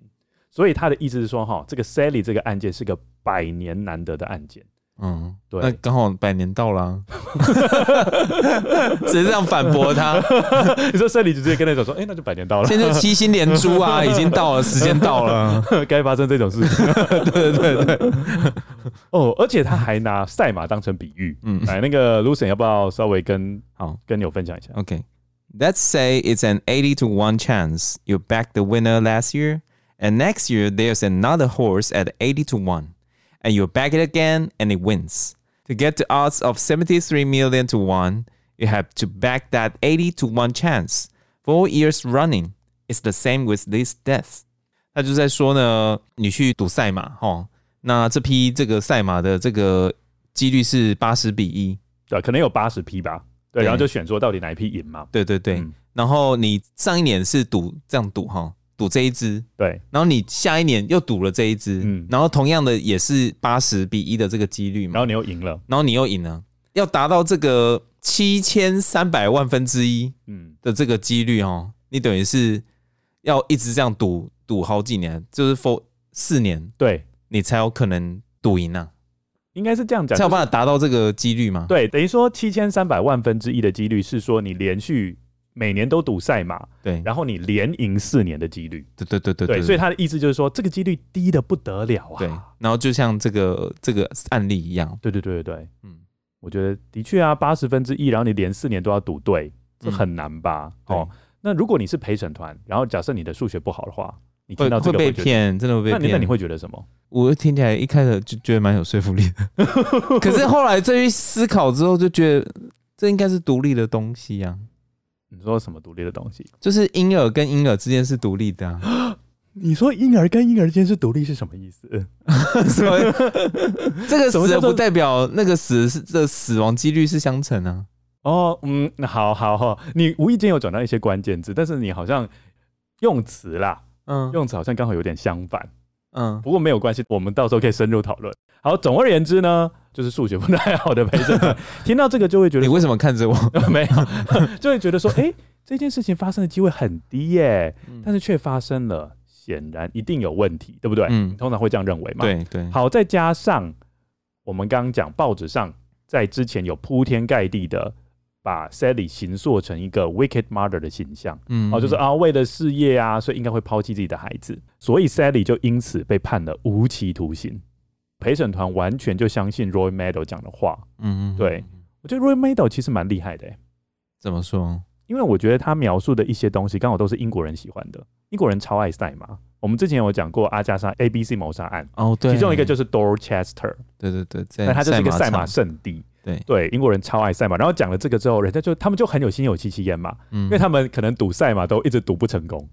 所以他的意思是说，哈，这个 Sally 这个案件是个百年难得的案件。嗯，对，那刚好百年到了，只是这样反驳他。你说 Sally 直接跟他讲说，哎、欸，那就百年到了，现在七星连珠啊，已经到了，时间到了，该发生这种事情。对对对对。哦，而且他还拿赛马当成比喻。嗯，来，那个 Lucian 要不要稍微跟好跟你分享一下？OK，Let's、okay. say it's an eighty to one chance you backed the winner last year, and next year there's another horse at eighty to one. And you back it again, and it wins. To get the odds of 73 million to one, you have to back that 80 to one chance. Four years running, it's the same with this death. 他就在说呢，你去赌赛马，齁，那这匹这个赛马的这个几率是八十比一，对，可能有八十匹吧，对，对然后就选说到底哪一匹赢嘛，对对对，嗯、然后你上一年是赌这样赌，齁。 赌这一支，对，然后你下一年又赌了这一支，嗯，然后同样的也是八十比一的这个几率嘛，然后你又赢了，然后你又赢了，要达到这个七千三百万分之一，嗯。的这个几率哦，你等于是要一直这样赌赌好几年，就是 for 四年，对，你才有可能赌赢啊。应该是这样讲，才有办法达到这个几率吗？对，等于说七千三百万分之一的几率是说你连续每年都赌赛马，对，然后你连赢四年的几率，对对对对对，所以他的意思就是说这个几率低的不得了啊。对，然后就像这个这个案例一样，对对对对对，嗯，我觉得的确啊，八十分之一，然后你连四年都要赌对，这很难吧？嗯、哦，那如果你是陪审团，然后假设你的数学不好的话。你听到这个会，被骗，真的会被骗。那你会觉得什么？我听起来一开始就觉得蛮有说服力的，可是后来这一思考之后，就觉得这应该是独立的东西呀、啊。你说什么独立的东西？就是婴儿跟婴儿之间是独立的、啊。你说婴儿跟婴儿之间是独立是什么意思？什么？这个死不代表那个死是这死亡几率是相乘啊。哦，嗯，好好好，你无意间有转到一些关键字，但是你好像用词啦。嗯，用词好像刚好有点相反，嗯，不过没有关系，我们到时候可以深入讨论。好，总而言之呢，就是数学不太好的陪审团 听到这个就会觉得，你为什么看着我？没有，就会觉得说，哎、欸，这件事情发生的机会很低耶，嗯、但是却发生了，显然一定有问题，对不对？嗯，通常会这样认为嘛。对对。好，再加上我们刚刚讲报纸上在之前有铺天盖地的。把 Sally 形塑成一个 wicked mother 的形象，嗯，哦，就是啊，为了事业啊，所以应该会抛弃自己的孩子，所以 Sally 就因此被判了无期徒刑。陪审团完全就相信 Roy Meadow 讲的话，嗯嗯，对，我觉得 Roy Meadow 其实蛮厉害的，怎么说？因为我觉得他描述的一些东西刚好都是英国人喜欢的，英国人超爱赛马。我们之前有讲过阿加莎 A B C 谋杀案，哦，对，其中一个就是 Dorchester，对对对，那它就是一个赛马圣地。对。对，英国人超爱赛马，然后讲了这个之后，人家就他们就很有心有戚戚焉嘛，嗯，因为他们可能赌赛马都一直赌不成功。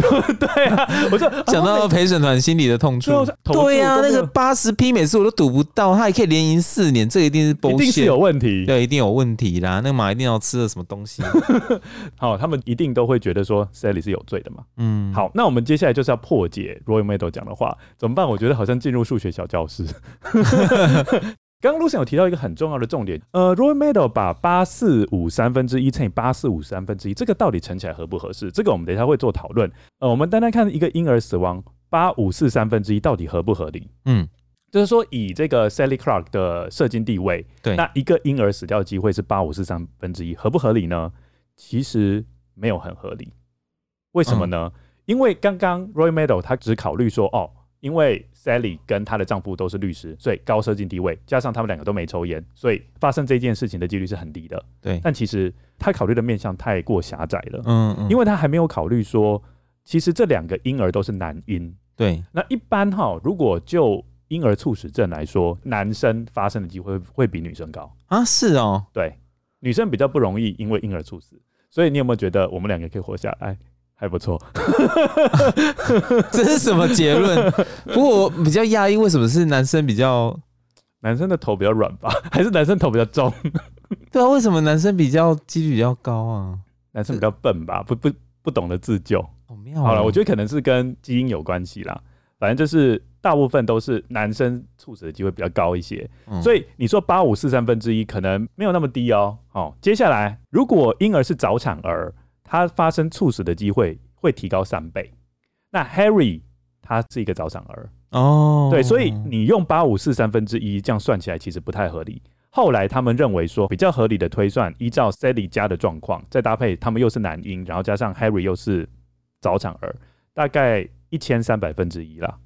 对啊，我就想到陪审团心里的痛处。对呀、啊，那个八十匹每次我都赌不到，他也可以连赢四年，这个、一定是 bullshit，一定是有问题，对，一定有问题啦。那个马一定要吃了什么东西。好，他们一定都会觉得说 Sally 是有罪的嘛。嗯，好，那我们接下来就是要破解 Roy Meadow 讲的话，怎么办？我觉得好像进入数学小教室。刚刚 Lucien 有提到一个很重要的重点，呃，Roy Meadow 把八四五三分之一乘以八四五三分之一，这个到底乘起来合不合适？这个我们等一下会做讨论。呃，我们单单看一个婴儿死亡八五四三分之一到底合不合理？嗯，就是说以这个 Sally Clark 的射精地位，对，那一个婴儿死掉的机会是八五四三分之一，合不合理呢？其实没有很合理。为什么呢？嗯、因为刚刚 Roy Meadow 他只考虑说，哦。因为 Sally 跟她的丈夫都是律师，所以高社经地位，加上他们两个都没抽烟，所以发生这件事情的几率是很低的。对，但其实他考虑的面向太过狭窄了。嗯嗯，因为他还没有考虑说，其实这两个婴儿都是男婴。对，那一般哈，如果就婴儿猝死症来说，男生发生的机会会比女生高啊？是哦，对，女生比较不容易因为婴儿猝死，所以你有没有觉得我们两个可以活下来？还不错，这是什么结论？不过我比较讶异，为什么是男生比较？男生的头比较软吧？还是男生头比较重？对啊，为什么男生比较几率比较高啊？男生比较笨吧？不不不懂得自救。好妙。好了，我觉得可能是跟基因有关系啦。反正就是大部分都是男生猝死的机会比较高一些。嗯、所以你说八五四三分之一可能没有那么低哦。好，接下来如果婴儿是早产儿。他发生猝死的机会会提高三倍。那 Harry 他是一个早产儿哦，对，所以你用八五四三分之一这样算起来其实不太合理。后来他们认为说比较合理的推算，依照 Sally 家的状况，再搭配他们又是男婴，然后加上 Harry 又是早产儿，大概一千三百分之一啦。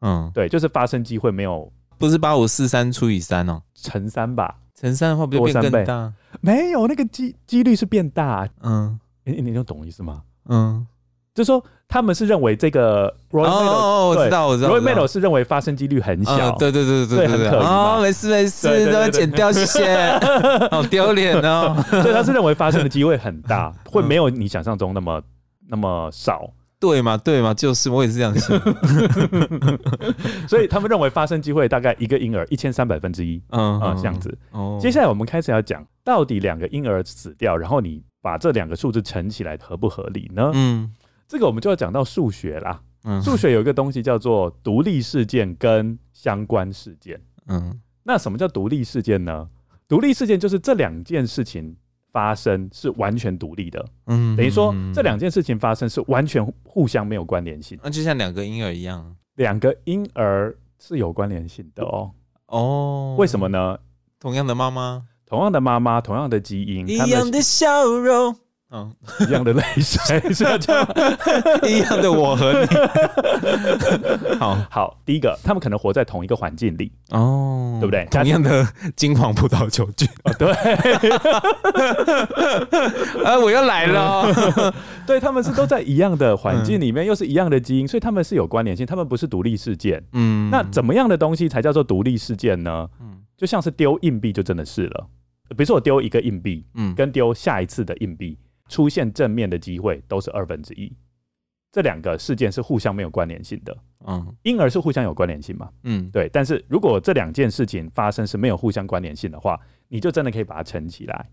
嗯，对，就是发生机会没有，不是八五四三除以三哦，乘三吧，乘三的话不就变更大？没有，那个机几率是变大，嗯。哎、欸，你能懂意思吗？嗯，就是说他们是认为这个 Roy Meadow，哦，我知道，我知道，Roy Meadow 是认为发生几率很小，对对对对对，很可疑哦，没事没事，都要剪掉，谢谢，好丢脸哦。所以他是认为发生的机会很大，会没有你想象中那么那么少，对嘛对嘛，就是我也是这样想，所以他们认为发生机会大概一个婴儿一千三百分之一，嗯啊这样子。哦，接下来我们开始要讲到底两个婴儿死掉，然后你。把这两个数字乘起来合不合理呢？嗯，这个我们就要讲到数学啦。嗯，数学有一个东西叫做独立事件跟相关事件。嗯，那什么叫独立事件呢？独立事件就是这两件事情发生是完全独立的，嗯，等于说这两件事情发生是完全互相没有关联性。那就像两个婴儿一样，两个婴儿是有关联性的哦。哦，为什么呢？同样的妈妈，同样的妈妈，同样的基因，一样的笑容。嗯，一样的泪水，是这样，一样的我和你。好好，第一个，他们可能活在同一个环境里，哦，对不对？同样的金黄葡萄酒菌，哦，对。啊，我又来了。对，他们是都在一样的环境里面，又是一样的基因，所以他们是有关联性，他们不是独立事件。嗯，那怎么样的东西才叫做独立事件呢？嗯，就像是丢硬币，就真的是了。比如说我丢一个硬币，嗯，跟丢下一次的硬币。出现正面的机会都是二分之一，这两个事件是互相没有关联性的。嗯，婴儿是互相有关联性嘛？嗯，对。但是如果这两件事情发生是没有互相关联性的话，你就真的可以把它乘起来。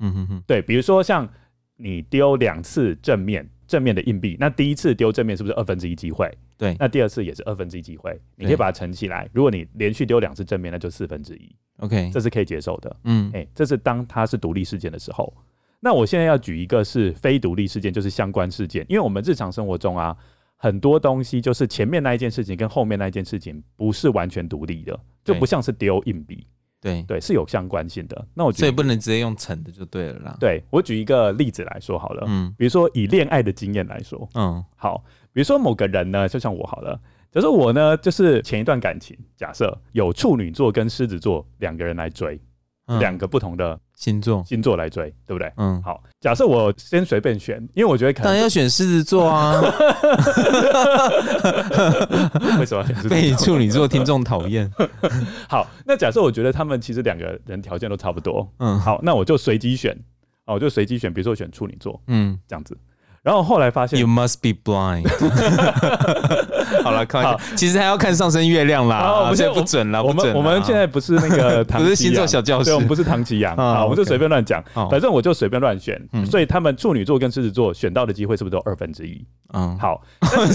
嗯哼哼，对。比如说像你丢两次正面正面的硬币，那第一次丢正面是不是二分之一机会？对。那第二次也是二分之一机会，你可以把它乘起来。如果你连续丢两次正面，那就四分之一。OK，这是可以接受的。嗯，哎，这是当它是独立事件的时候。那我现在要举一个是非独立事件，就是相关事件，因为我们日常生活中啊，很多东西就是前面那一件事情跟后面那一件事情不是完全独立的，就不像是丢硬币，对对，是有相关性的。那我所以不能直接用乘的就对了啦。对，我举一个例子来说好了，嗯，比如说以恋爱的经验来说，嗯，好，比如说某个人呢，就像我好了，假设我呢就是前一段感情，假设有处女座跟狮子座两个人来追。两、嗯、个不同的星座星座来追，对不对？嗯，好。假设我先随便选，因为我觉得可能当然要选狮子座啊。为什么？被处女座听众讨厌。好，那假设我觉得他们其实两个人条件都差不多。嗯，好，那我就随机选。哦，我就随机选，比如说我选处女座。嗯，这样子。然后后来发现，You must be blind。好了，开玩笑，其实还要看上升月亮啦。我们现在不准了，我们我们现在不是那个 唐，不是星座小教室，对，我们不是唐綺阳啊，我们就随便乱讲，反正我就随便乱选。所以他们处女座跟狮子座选到的机会是不是都二分之一？嗯，好，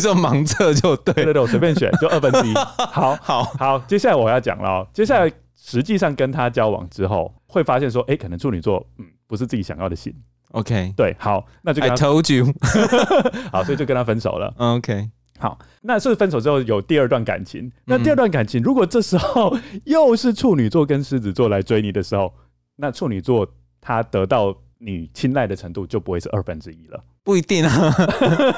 就盲测就对，对对，我随便选就二分之一。好，好，好，接下来我要讲了，接下来实际上跟他交往之后，会发现说，哎，可能处女座，嗯，不是自己想要的型。OK，对，好，那就 I told you，好，所以就跟他分手了。OK，好，那是分手之后有第二段感情，那第二段感情如果这时候又是处女座跟狮子座来追你的时候，那处女座他得到你青睐的程度就不会是二分之一了。不一定啊，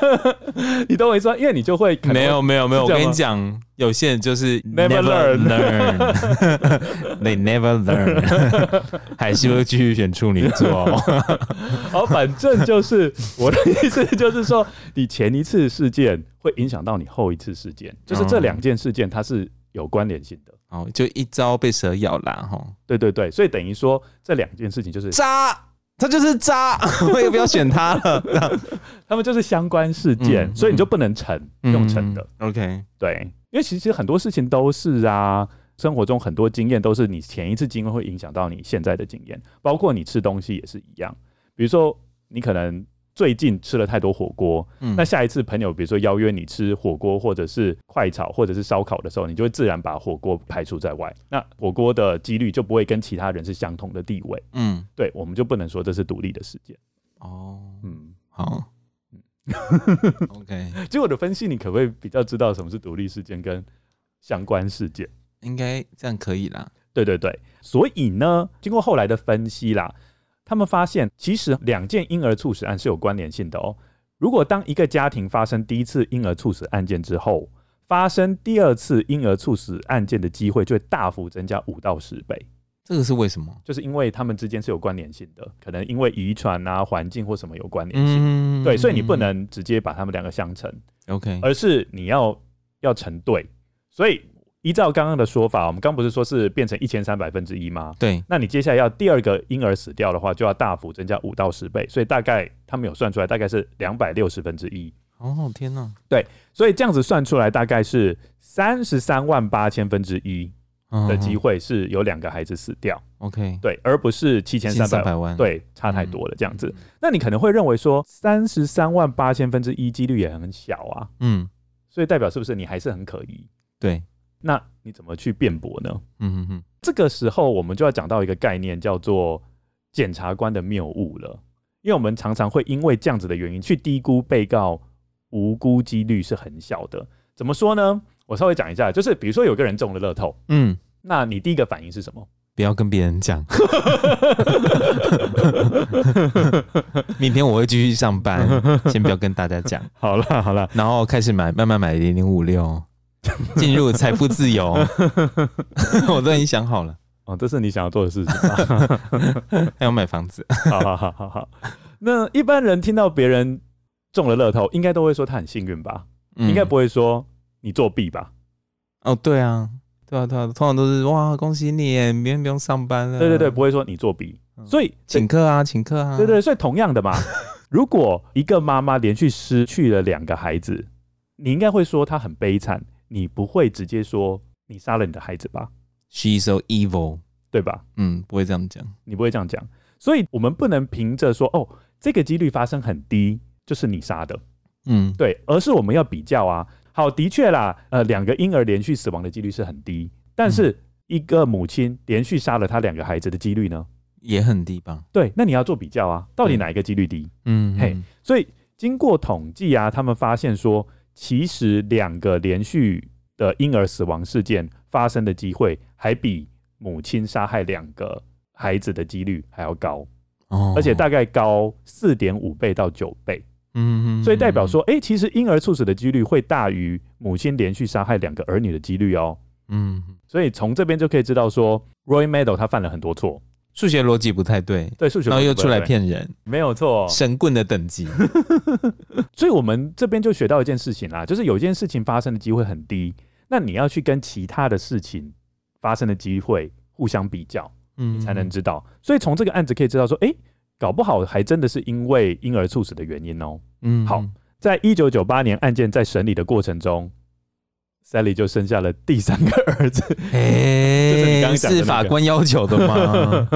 你懂我意思吗？因为你就会没有没有没有，我跟你讲，有些人就是 never learn，they never learn，还是会继续选处女座。好，反正就是我的意思，就是说你前一次事件会影响到你后一次事件，就是这两件事件它是有关联性的。哦，就一朝被蛇咬了哈。对对对，所以等于说这两件事情就是渣。他就是渣，我也不要选他了。他们就是相关事件，嗯、所以你就不能成、嗯、用成的。OK，对，因为其实很多事情都是啊，生活中很多经验都是你前一次经验会影响到你现在的经验，包括你吃东西也是一样。比如说，你可能。最近吃了太多火锅，嗯、那下一次朋友比如说邀约你吃火锅，或者是快炒，或者是烧烤的时候，你就会自然把火锅排除在外。那火锅的几率就不会跟其他人是相同的地位。嗯，对，我们就不能说这是独立的事件。哦，嗯，好，嗯，OK。经过我的分析，你可不可以比较知道什么是独立事件跟相关事件？应该这样可以啦。对对对，所以呢，经过后来的分析啦。他们发现，其实两件婴儿猝死案是有关联性的哦。如果当一个家庭发生第一次婴儿猝死案件之后，发生第二次婴儿猝死案件的机会就会大幅增加五到十倍。这个是为什么？就是因为他们之间是有关联性的，可能因为遗传啊、环境或什么有关联性。嗯、对，所以你不能直接把他们两个相乘。OK，而是你要要成对，所以。依照刚刚的说法，我们刚不是说是变成一千三百分之一吗？对，那你接下来要第二个婴儿死掉的话，就要大幅增加五到十倍，所以大概他们有算出来，大概是两百六十分之一。哦，天哪！对，所以这样子算出来，大概是三十三万八千分之一的机会是有两个孩子死掉。OK，对，而不是七千三百万，对，差太多了。这样子，嗯、那你可能会认为说，三十三万八千分之一几率也很小啊。嗯，所以代表是不是你还是很可疑？对。那你怎么去辩驳呢？嗯哼哼，这个时候我们就要讲到一个概念，叫做检察官的谬误了。因为我们常常会因为这样子的原因去低估被告无辜几率是很小的。怎么说呢？我稍微讲一下，就是比如说有个人中了乐透，嗯，那你第一个反应是什么？不要跟别人讲。明天我会继续上班，先不要跟大家讲。好了好了，然后开始买，慢慢买零零五六，进入财富自由。我都已经想好了。哦，这是你想要做的事情？还要买房子。好好好好好。那一般人听到别人中了乐透，应该都会说他很幸运吧？嗯、应该不会说你作弊吧？哦，对啊。对啊，对啊，通常都是哇，恭喜你，明天不用上班了。对对对，不会说你作弊，所以请客啊，请客啊。对对，所以同样的嘛，如果一个妈妈连续失去了两个孩子，你应该会说她很悲惨，你不会直接说你杀了你的孩子吧？She's so evil，对吧？嗯，不会这样讲，你不会这样讲，所以我们不能凭着说哦，这个几率发生很低，就是你杀的，嗯，对，而是我们要比较啊。好，的确啦，呃，两个婴儿连续死亡的几率是很低，但是一个母亲连续杀了他两个孩子的几率呢，也很低吧？对，那你要做比较啊，到底哪一个几率低？嗯，嘿，所以经过统计啊，他们发现说，其实两个连续的婴儿死亡事件发生的机会，还比母亲杀害两个孩子的几率还要高，哦，而且大概高四点五倍到九倍。嗯，所以代表说，哎、欸，其实婴儿猝死的几率会大于母亲连续杀害两个儿女的几率哦。嗯，所以从这边就可以知道说，Roy Meadow 他犯了很多错，数学逻辑不太对，对，数学然后又出来骗人，没有错，神棍的等级。所以我们这边就学到一件事情啦，就是有一件事情发生的机会很低，那你要去跟其他的事情发生的机会互相比较，嗯，你才能知道。所以从这个案子可以知道说，哎、欸。搞不好还真的是因为婴儿猝死的原因哦。嗯，好，在一九九八年案件在审理的过程中，Sally 就生下了第三个儿子。哎，这是你刚刚讲的，是法官要求的吗？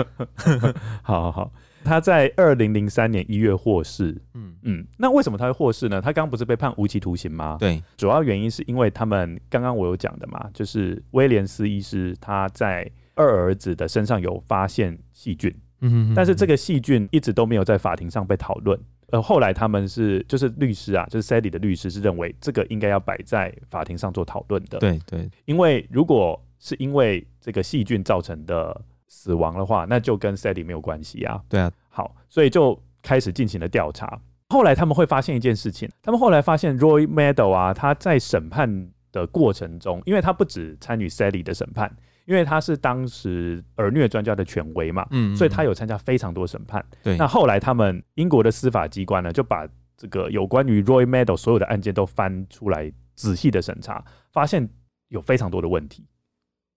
好好好，他在二零零三年一月获释。嗯嗯，那为什么他会获释呢？他刚刚不是被判无期徒刑吗？对，主要原因是因为他们刚刚我有讲的嘛，就是威廉斯医师他在二儿子的身上有发现细菌。嗯，但是这个细菌一直都没有在法庭上被讨论。呃，后来他们是就是律师啊，就是 Sally 的律师是认为这个应该要摆在法庭上做讨论的。对对，因为如果是因为这个细菌造成的死亡的话，那就跟 Sally 没有关系啊。对啊，好，所以就开始进行了调查。后来他们会发现一件事情，他们后来发现 Roy Meadow 啊，他在审判的过程中，因为他不只参与 Sally 的审判。因为他是当时儿虐专家的权威嘛，嗯，所以他有参加非常多审判。对，那后来他们英国的司法机关呢，就把这个有关于 Roy Meadow 所有的案件都翻出来仔细的审查，发现有非常多的问题，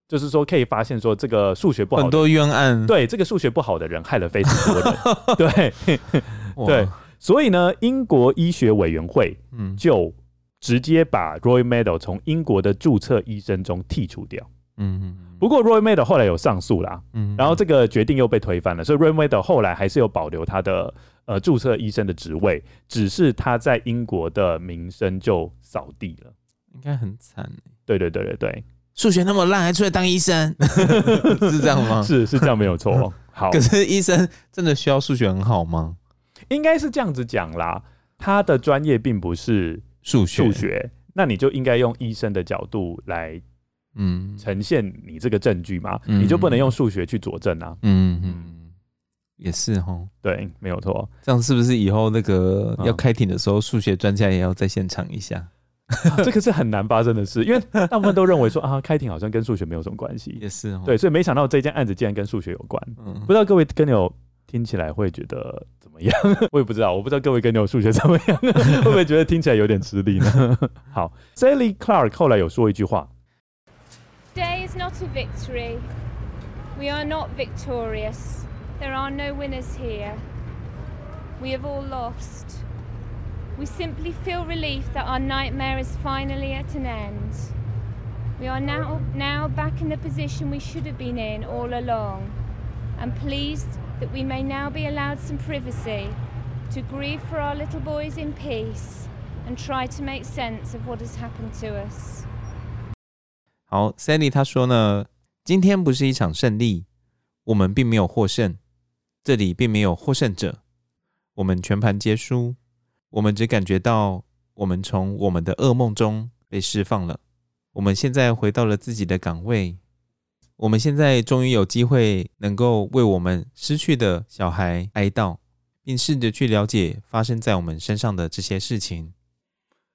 就是说可以发现说这个数学不好，很多冤案，对，这个数学不好的人害了非常多人，对 对，所以呢，英国医学委员会就直接把 Roy Meadow 从英国的注册医生中剔除掉。嗯嗯。不过 Roy Meadow 后来有上诉啦，嗯，然后这个决定又被推翻了，所以 Roy Meadow 后来还是有保留他的呃注册医生的职位，只是他在英国的名声就扫地了，应该很惨。对对对对对，数学那么烂还出来当医生，是这样吗？是是这样没有错。好，可是医生真的需要数学很好吗？应该是这样子讲啦，他的专业并不是数学，数学，那你就应该用医生的角度来。嗯，呈现你这个证据嘛，嗯、你就不能用数学去佐证啊。嗯嗯，也是哈，对，没有错。这样是不是以后那个要开庭的时候，数学专家也要在现场一下？啊、这个是很难发生的事，因为大部分都认为说啊，开庭好像跟数学没有什么关系。也是哦，对，所以没想到这件案子竟然跟数学有关。嗯，不知道各位跟友听起来会觉得怎么样？我也不知道，我不知道各位跟友数学怎么样，会不会觉得听起来有点吃力呢？好，Sally Clark 后来有说一句话。Is not a victory. We are not victorious. There are no winners here. We have all lost. We simply feel relief that our nightmare is finally at an end. We are now, now back in the position we should have been in all along, and pleased that we may now be allowed some privacy to grieve for our little boys in peace and try to make sense of what has happened to us. 好，Sally 他说呢，今天不是一场胜利，我们并没有获胜，这里并没有获胜者，我们全盘皆输。我们只感觉到，我们从我们的噩梦中被释放了。我们现在回到了自己的岗位。我们现在终于有机会能够为我们失去的小孩哀悼，并试着去了解发生在我们身上的这些事情。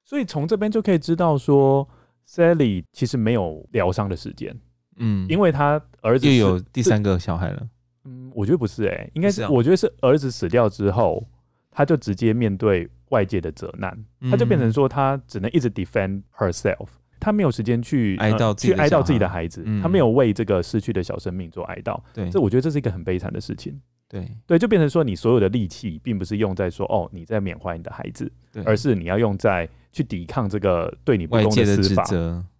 所以从这边就可以知道说，Sally 其实没有疗伤的时间。嗯，因为他儿子又有第三个小孩了。嗯，我觉得不是哎、欸，应该是我觉得是儿子死掉之后，他就直接面对。外界的责难，他就变成说，他只能一直 defend herself，他没有时间去哀悼去哀悼自己的孩子，他没有为这个失去的小生命做哀悼。对，这我觉得这是一个很悲惨的事情。对，对，就变成说，你所有的力气，并不是用在说，哦，你在缅怀你的孩子，而是你要用在去抵抗这个对你不公的司法。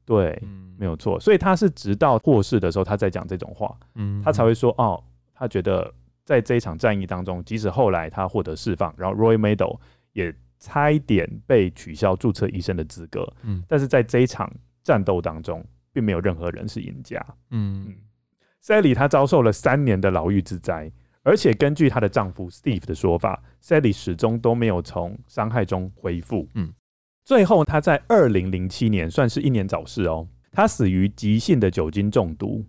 对，没有错。所以他是直到过世的时候，他在讲这种话，他才会说，哦，他觉得在这一场战役当中，即使后来他获得释放，然后 Royal Medal。也差一点被取消注册医生的资格，嗯，但是在这一场战斗当中，并没有任何人是赢家，嗯嗯。Sally 她遭受了三年的牢狱之灾，而且根据她的丈夫 Steve 的说法，Sally 始终都没有从伤害中恢复，嗯。最后，他在二零零七年算是英年早逝哦，他死于急性的酒精中毒。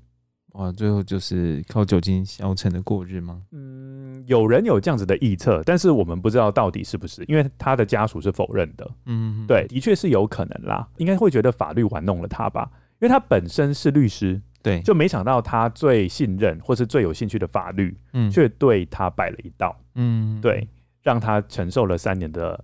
哇，最后就是靠酒精消沉的过日吗？嗯，有人有这样子的臆测，但是我们不知道到底是不是，因为他的家属是否认的。嗯，对，的确是有可能啦，应该会觉得法律玩弄了他吧，因为他本身是律师，对，就没想到他最信任或是最有兴趣的法律，嗯，却对他摆了一道，嗯，对，让他承受了三年的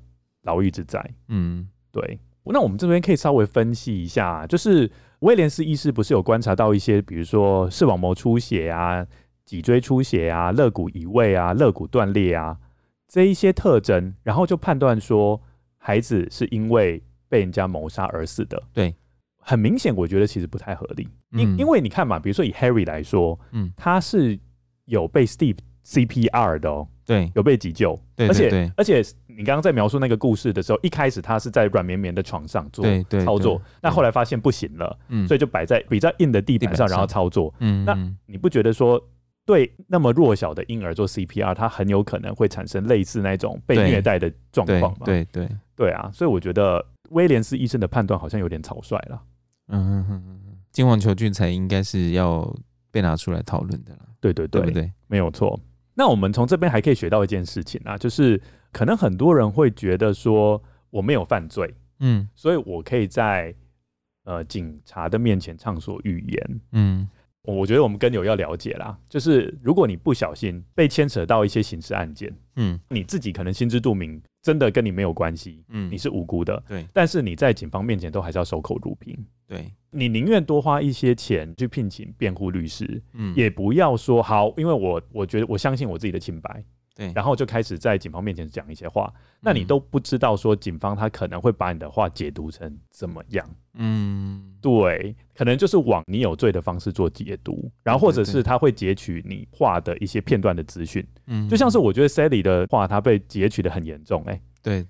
牢狱之灾。嗯，对，那我们这边可以稍微分析一下，就是。威廉斯医师不是有观察到一些，比如说视网膜出血啊、脊椎出血啊、肋骨移位啊、肋骨断裂啊这一些特征，然后就判断说孩子是因为被人家谋杀而死的。对，很明显，我觉得其实不太合理。因、嗯、因为你看嘛，比如说以 Harry 来说，嗯，他是有被 Steve CPR 的哦。对，有被急救，对，而且而且你刚刚在描述那个故事的时候，一开始他是在软绵绵的床上做操作，那后来发现不行了，嗯，所以就摆在比较硬的地板上，然后操作，嗯，那你不觉得说对那么弱小的婴儿做 CPR，他很有可能会产生类似那种被虐待的状况吗？对对对啊，所以我觉得威廉斯医生的判断好像有点草率了，嗯哼哼，金黄球菌才应该是要被拿出来讨论的对对，对对，没有错。那我们从这边还可以学到一件事情啊，就是可能很多人会觉得说我没有犯罪，嗯，所以我可以在呃警察的面前畅所欲言，嗯，我觉得我们跟友要了解啦，就是如果你不小心被牵扯到一些刑事案件，嗯，你自己可能心知肚明。真的跟你没有关系，嗯，你是无辜的，对。但是你在警方面前都还是要守口如瓶，对。你宁愿多花一些钱去聘请辩护律师，嗯，也不要说好，因为我我觉得我相信我自己的清白。对，然后就开始在警方面前讲一些话，那你都不知道说警方他可能会把你的话解读成怎么样？嗯，对，可能就是往你有罪的方式做解读，然后或者是他会截取你话的一些片段的资讯，嗯，就像是我觉得 Sally 的话，他被截取的很严重，哎，对，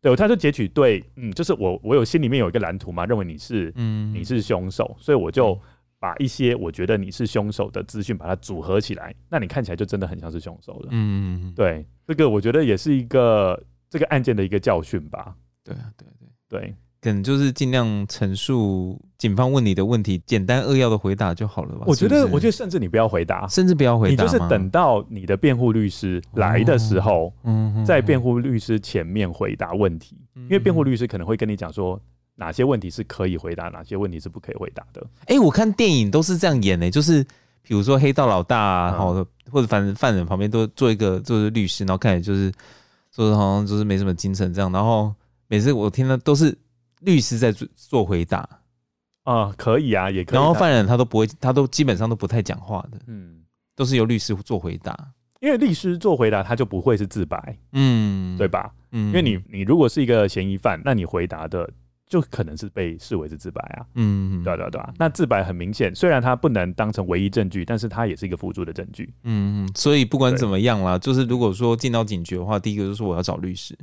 对，他就截取对，嗯，就是我我有心里面有一个蓝图嘛，认为你是，嗯，你是凶手，所以我就。把一些我觉得你是凶手的资讯，把它组合起来，那你看起来就真的很像是凶手了。嗯，对，这个我觉得也是一个这个案件的一个教训吧。对啊，对对对，可能就是尽量陈述警方问你的问题，简单扼要的回答就好了吧。我觉得，是是我觉得甚至你不要回答，甚至不要回答，你就是等到你的辩护律师来的时候，哦、在辩护律师前面回答问题，嗯、因为辩护律师可能会跟你讲说。哪些问题是可以回答，哪些问题是不可以回答的？哎、欸，我看电影都是这样演的、欸，就是比如说黑道老大啊，然后、嗯、或者反正犯人旁边都做一个就是律师，然后看起来就是说好像就是没什么精神这样，然后每次我听到都是律师在做做回答啊、嗯，可以啊，也可以。然后犯人他都不会，他都基本上都不太讲话的，嗯，都是由律师做回答，因为律师做回答他就不会是自白，嗯，对吧？嗯，因为你你如果是一个嫌疑犯，那你回答的。就可能是被视为是自白啊，嗯，对对对，那自白很明显，虽然它不能当成唯一证据，但是它也是一个辅助的证据，嗯，所以不管怎么样啦，就是如果说进到警局的话，第一个就是我要找律师，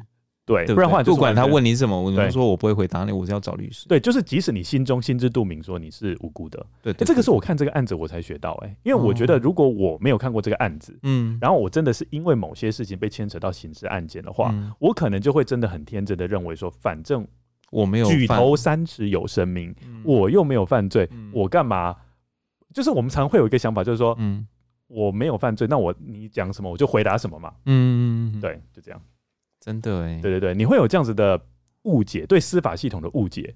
对，不然的话不管他问你什么，我能说我不会回答你，我是要找律师。对，就是即使你心中心知肚明说你是无辜的，对，这个是我看这个案子我才学到哎、欸，因为我觉得如果我没有看过这个案子，嗯，然后我真的是因为某些事情被牵扯到刑事案件的话，嗯、我可能就会真的很天真的认为说，反正我没有举头三尺有神明，我又没有犯罪，嗯、我干嘛？就是我们常会有一个想法，就是说，嗯，我没有犯罪，那我你讲什么我就回答什么嘛，嗯，对，就这样。真的哎，对对对，你会有这样子的误解，对司法系统的误解，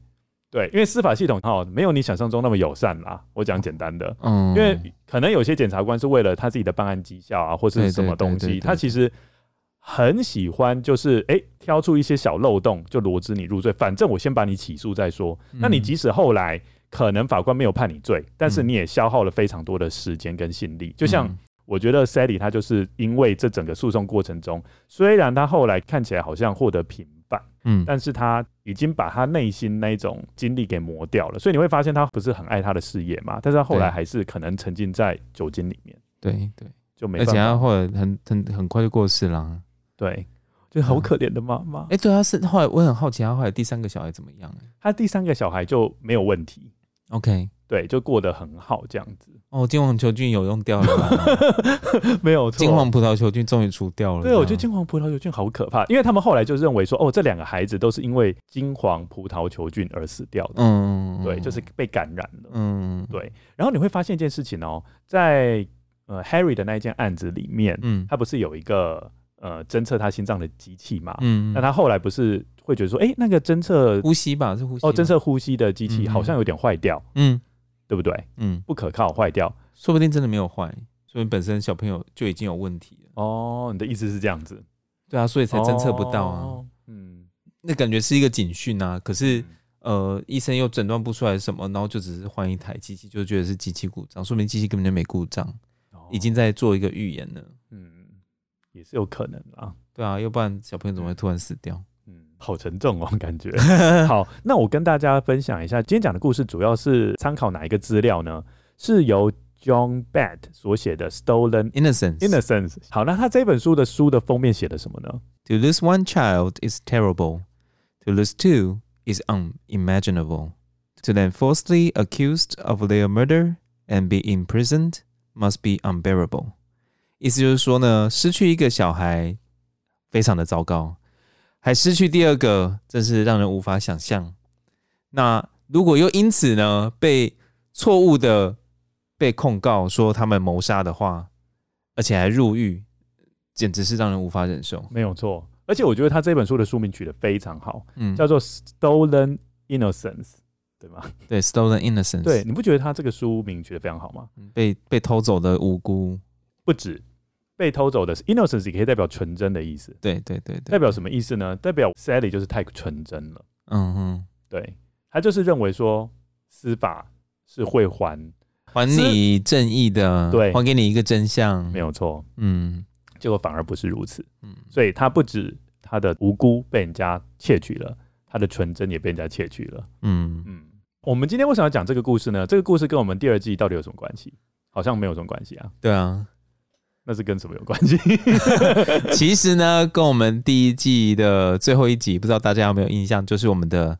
对，因为司法系统哈没有你想象中那么友善啦。我讲简单的，嗯，因为可能有些检察官是为了他自己的办案绩效啊，或者是什么东西，他其实很喜欢就是哎、欸、挑出一些小漏洞就罗织你入罪，反正我先把你起诉再说。嗯、那你即使后来可能法官没有判你罪，但是你也消耗了非常多的时间跟心力，就像。我觉得 Sally 他就是因为这整个诉讼过程中，虽然他后来看起来好像获得平反，嗯，但是他已经把他内心那种经历给磨掉了，所以你会发现他不是很爱他的事业嘛，但是他后来还是可能沉浸在酒精里面，对对，就没办法，而且他后来很很很快就过世了，对，就好可怜的妈妈。哎，对，他是后来我很好奇，他后来第三个小孩怎么样？他第三个小孩就没有问题，OK。对，就过得很好这样子。哦，金黄球菌有用掉了吗？没有错，金黄葡萄球菌终于除掉了。对，我觉得金黄葡萄球菌好可怕，因为他们后来就认为说，哦，这两个孩子都是因为金黄葡萄球菌而死掉的。嗯，对，就是被感染了。嗯，对。然后你会发现一件事情哦，在呃 Harry 的那一件案子里面，嗯，他不是有一个呃侦测他心脏的机器嘛？嗯，那他后来不是会觉得说，哎，那个侦测呼吸吧，是呼吸哦，侦测呼吸的机器好像有点坏掉。嗯。对不对？嗯，不可靠，坏掉，说不定真的没有坏，说明本身小朋友就已经有问题了。哦，你的意思是这样子？对啊，所以才侦测不到啊。哦、嗯，那感觉是一个警讯啊。可是，嗯、呃，医生又诊断不出来什么，然后就只是换一台机器，就觉得是机器故障，说明机器根本就没故障，哦、已经在做一个预言了。嗯，也是有可能啊。对啊，要不然小朋友怎么会突然死掉？嗯好沉重哦，感觉。好，那我跟大家分享一下，今天讲的故事主要是参考哪一个资料呢？是由 John Batt 所写的《Stolen Innocence》。Innocence。好，那他这本书的书的封面写的什么呢？To lose one child is terrible. To lose two is unimaginable. To then falsely accused of their murder and be imprisoned must be unbearable. 意思就是说呢，失去一个小孩非常的糟糕。还失去第二个，真是让人无法想象。那如果又因此呢，被错误的被控告说他们谋杀的话，而且还入狱，简直是让人无法忍受。没有错，而且我觉得他这本书的书名取得非常好，嗯，叫做《Stolen Innocence》，对吗？对，《Stolen Innocence》。对，你不觉得他这个书名取得非常好吗？被被偷走的无辜不止。被偷走的是 innocence，也可以代表纯真的意思。对对对，代表什么意思呢？代表 Sally 就是太纯真了。嗯哼，对，他就是认为说司法是会还还你正义的，对，还给你一个真相，没有错。嗯，结果反而不是如此。嗯，所以他不止他的无辜被人家窃取了，他的纯真也被人家窃取了。嗯嗯，我们今天为什么要讲这个故事呢？这个故事跟我们第二季到底有什么关系？好像没有什么关系啊。对啊。那是跟什么有关系？其实呢，跟我们第一季的最后一集，不知道大家有没有印象，就是我们的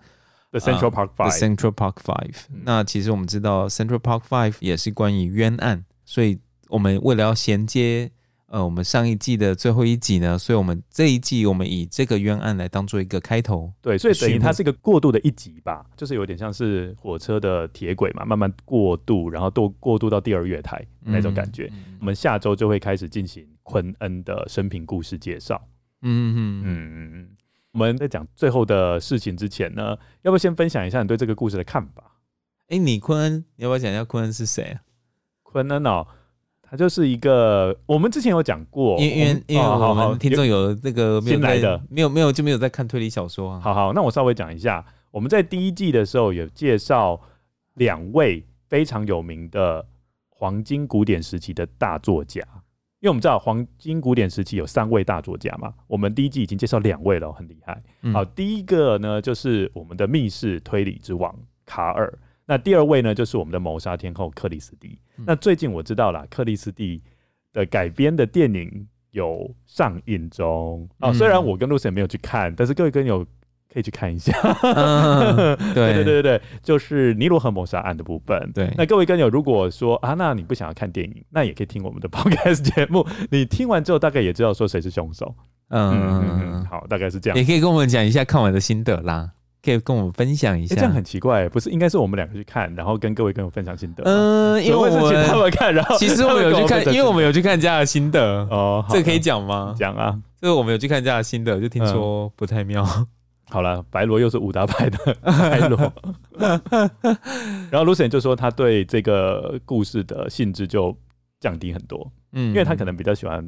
The Central Park Five。The Central Park Five。那其实我们知道 Central Park Five 也是关于冤案，所以我们为了要衔接。呃，我们上一季的最后一集呢，所以我们这一季我们以这个冤案来当做一个开头，对，所以等于它是一个过渡的一集吧，就是有点像是火车的铁轨嘛，慢慢过渡，然后都过渡到第二月台那种感觉。嗯、我们下周就会开始进行昆恩的生平故事介绍。嗯嗯嗯嗯，我们在讲最后的事情之前呢，要不要先分享一下你对这个故事的看法？哎、欸，你昆恩，你要不要讲一下昆恩是谁啊？昆恩哦。他就是一个，我们之前有讲过，因为因为我们听众有那个新来的，没有没有就没有在看推理小说啊。好好，那我稍微讲一下，我们在第一季的时候有介绍两位非常有名的黄金古典时期的大作家，因为我们知道黄金古典时期有三位大作家嘛，我们第一季已经介绍两位了，很厉害。好，第一个呢就是我们的密室推理之王卡尔。那第二位呢，就是我们的谋杀天后克里斯蒂。嗯、那最近我知道了，克里斯蒂的改编的电影有上映中啊。虽然我跟 Lucien 没有去看，但是各位跟友可以去看一下。嗯、对对对对对，就是尼罗河谋杀案的部分。对，那各位跟友如果说啊，那你不想要看电影，那也可以听我们的 Podcast 节目。你听完之后，大概也知道说谁是凶手。嗯嗯嗯，好，大概是这样。也可以跟我们讲一下看完的心得啦。可以跟我们分享一下，欸、这样很奇怪，不是应该是我们两个去看，然后跟各位跟我分享心得？嗯，因为我们请他们看，然后其实我们有去看，因为我们有去看家的心得哦，这个可以讲吗？讲啊，这个我们有去看家的心得，就听说不太妙。嗯、好了，白罗又是武打派的白罗，然后 Lucian 就说他对这个故事的兴致就降低很多，嗯，因为他可能比较喜欢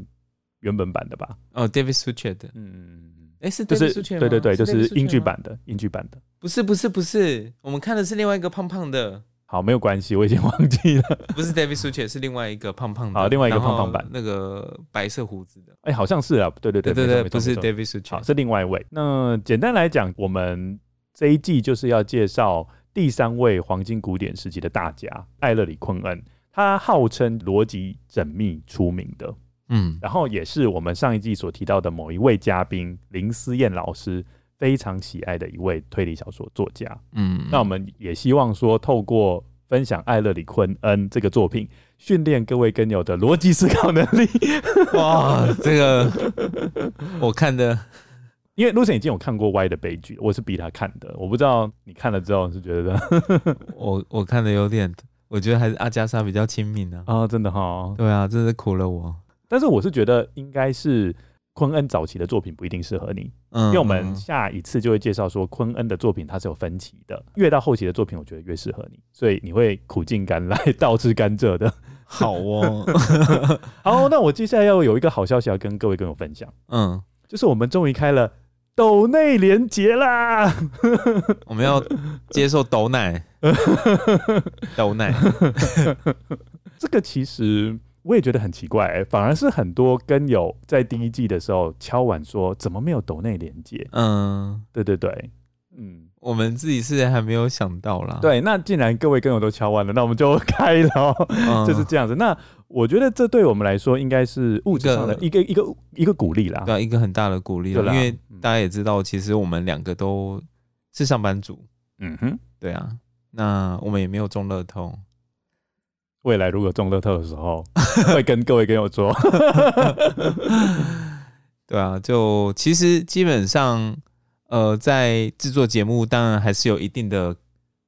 原本版的吧？哦，David Suchet 的，嗯。哎，是就是对对对，就是英剧版的，英剧版的，不是不是不是，我们看的是另外一个胖胖的。好，没有关系，我已经忘记了，不是 David Suchet，是另外一个胖胖的，好，另外一个胖胖版，那个白色胡子的，哎，好像是啊，对对对对对，不是 David Suchet，好，是另外一位。那简单来讲，我们这一季就是要介绍第三位黄金古典时期的大家艾勒里昆恩，他号称逻辑缜密出名的。嗯，然后也是我们上一季所提到的某一位嘉宾林思燕老师非常喜爱的一位推理小说作家。嗯，那我们也希望说，透过分享艾勒里昆恩这个作品，训练各位跟友的逻辑思考能力。哇，这个我看的，因为 Lucien 已经有看过《歪的悲剧》，我是逼他看的。我不知道你看了之后是觉得，我我看的有点，我觉得还是阿加莎比较亲民呢。啊，真的哈、哦，对啊，真是苦了我。但是我是觉得应该是昆恩早期的作品不一定适合你，嗯，因为我们下一次就会介绍说昆恩的作品它是有分歧的，越到后期的作品我觉得越适合你，所以你会苦尽甘来 倒吃甘蔗的。好哦，好，那我接下来要有一个好消息要跟各位跟我分享，嗯，就是我们终于开了抖内连结啦，我们要接受抖奶，抖奶，这个其实。我也觉得很奇怪、欸，反而是很多跟友在第一季的时候敲碗说，怎么没有抖内连接？嗯，对对对，嗯，我们自己是还没有想到啦。对，那既然各位跟友都敲完了，那我们就开了，嗯、就是这样子。那我觉得这对我们来说应该是物质上的一个一个一个，鼓励啦，对，一个很大的鼓励啦。因为大家也知道，其实我们两个都是上班族，嗯哼，对啊，那我们也没有中乐透。未来如果中乐透的时候，会跟各位跟我说，对啊，就其实基本上，呃，在制作节目，当然还是有一定的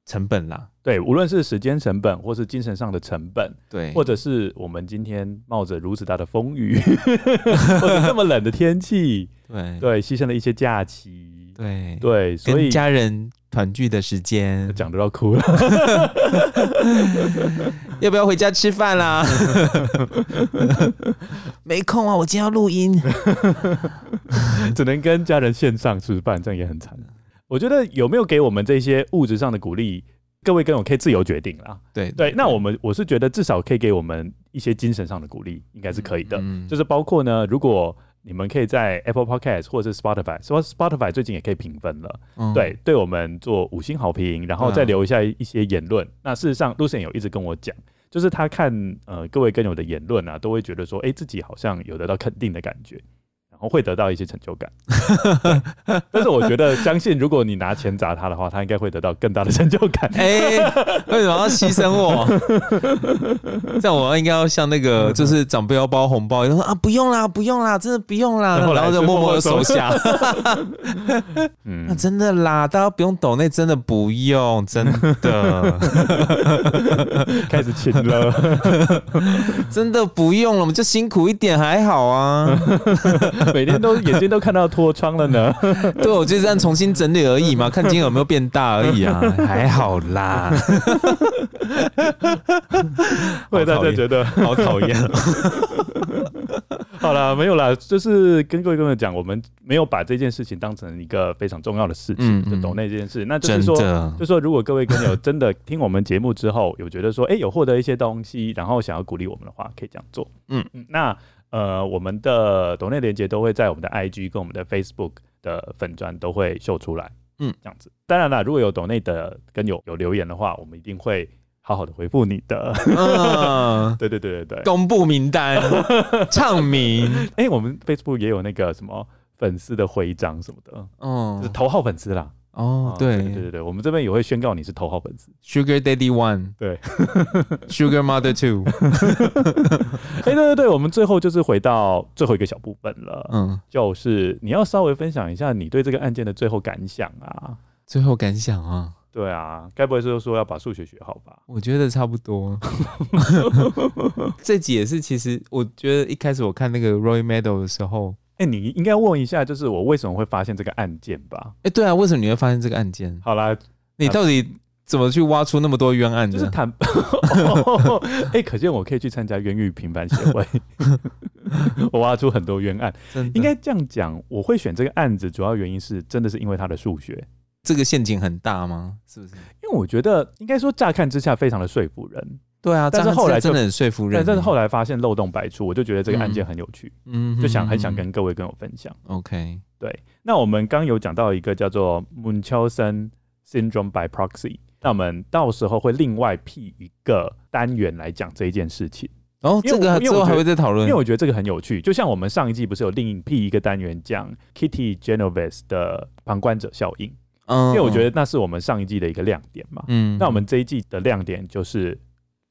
成本啦。对，无论是时间成本，或是精神上的成本，对，或者是我们今天冒着如此大的风雨，或者这么冷的天气，对对，牺牲了一些假期，对对，所以家人。团聚的时间讲都要哭了，要不要回家吃饭啦？没空啊，我今天要录音，只能跟家人线上吃饭，这样也很惨。我觉得有没有给我们这些物质上的鼓励，各位跟我可以自由决定啦。对对，那我们我是觉得至少可以给我们一些精神上的鼓励，应该是可以的。嗯，就是包括呢，如果。你们可以在 Apple Podcast 或者是 Spotify，说 Spotify 最近也可以评分了，嗯、对，对我们做五星好评，然后再留一下一些言论。嗯、那事实上，Lucian 有一直跟我讲，就是他看呃各位跟友的言论啊，都会觉得说，哎、欸，自己好像有得到肯定的感觉。然后会得到一些成就感，但是我觉得相信，如果你拿钱砸他的话，他应该会得到更大的成就感。哎，为什么要牺牲我？这样我应该要像那个，就是长辈要包红包，就说啊，不用啦，不用啦，真的不用啦，然后就默默的收下。嗯，那真的啦，大家不用抖那，真的不用，真的。开始亲了，真的不用了，我们就辛苦一点还好啊。每天都眼睛都看到脱窗了呢，对，我就是这样重新整理而已嘛，看今天有没有变大而已啊，还好啦。会大家觉得好讨厌。好了，没有啦，就是跟各位跟我讲，我们没有把这件事情当成一个非常重要的事情，嗯嗯就懂那件事。那就是说，就是说，如果各位跟友真的听我们节目之后，有觉得说，哎、欸，有获得一些东西，然后想要鼓励我们的话，可以这样做。嗯嗯，那。呃，我们的抖内连接都会在我们的 IG 跟我们的 Facebook 的粉专都会秀出来，嗯，这样子。当然啦，如果有抖内的跟有有留言的话，我们一定会好好的回复你的。嗯，对对对对对，公布名单，唱名。哎、欸，我们 Facebook 也有那个什么粉丝的徽章什么的，嗯，就是头号粉丝啦。哦，对对对对，我们这边也会宣告你是头号粉丝，Sugar Daddy One，对，Sugar Mother Two。哎，对对对，我们最后就是回到最后一个小部分了，嗯，就是你要稍微分享一下你对这个案件的最后感想啊，最后感想啊。对啊，该不会是说要把数学学好吧？我觉得差不多。这集也是，其实我觉得一开始我看那个 Roy Meadows 的时候，哎、欸，你应该问一下，就是我为什么会发现这个案件吧？哎、欸，对啊，为什么你会发现这个案件？好啦，你到底怎么去挖出那么多冤案？就是谈，哎、欸，可见我可以去参加冤狱平反协会，我挖出很多冤案。应该这样讲，我会选这个案子，主要原因是真的是因为他的数学。这个陷阱很大吗？是不是？因为我觉得应该说乍看之下非常的说服人。对啊，但是后来真的很说服人。但是后来发现漏洞百出，我就觉得这个案件很有趣，嗯，就想很想跟各位跟我分享。OK，对。那我们刚有讲到一个叫做 Munchausen Syndrome by Proxy，那我们到时候会另外辟一个单元来讲这一件事情。哦，这个之后还会再讨论，因为我觉得这个很有趣。就像我们上一季不是有另辟一个单元讲 Kitty Genovese 的旁观者效应。因为我觉得那是我们上一季的一个亮点嘛，嗯，那我们这一季的亮点就是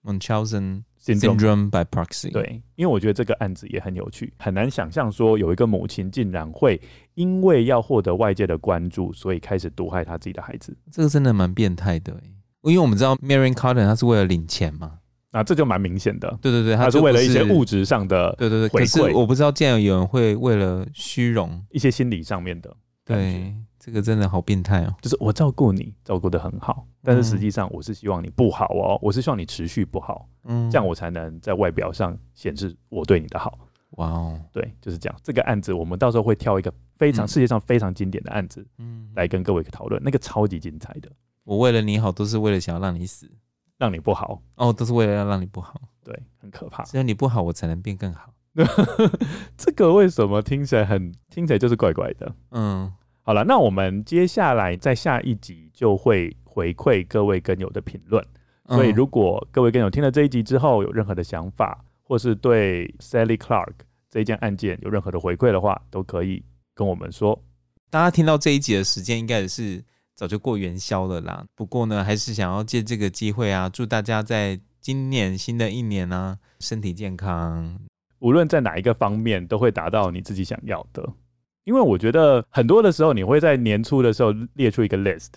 Munchausen Syndrome by Proxy。对，因为我觉得这个案子也很有趣，很难想象说有一个母亲竟然会因为要获得外界的关注，所以开始毒害他自己的孩子。这个真的蛮变态的，因为我们知道 Marion Carter 他是为了领钱嘛，那这就蛮明显的。对对对，他是为了一些物质上的，对对对。可是我不知道，竟然有人会为了虚荣，一些心理上面的，对。这个真的好变态哦！就是我照顾你，照顾的很好，但是实际上我是希望你不好哦，我是希望你持续不好，嗯，这样我才能在外表上显示我对你的好。哇哦，对，就是这样。这个案子我们到时候会挑一个非常世界上非常经典的案子，嗯，来跟各位讨论，那个超级精彩的。我为了你好，都是为了想要让你死，让你不好哦，都是为了要让你不好，对，很可怕。只有你不好，我才能变更好。这个为什么听起来很听起来就是怪怪的？嗯。好了，那我们接下来在下一集就会回馈各位跟友的评论。所以，如果各位跟友听了这一集之后有任何的想法，或是对 Sally Clark 这一件案件有任何的回馈的话，都可以跟我们说。大家听到这一集的时间，应该也是早就过元宵了啦。不过呢，还是想要借这个机会啊，祝大家在今年新的一年呢、啊，身体健康，无论在哪一个方面，都会达到你自己想要的。因为我觉得很多的时候，你会在年初的时候列出一个 list，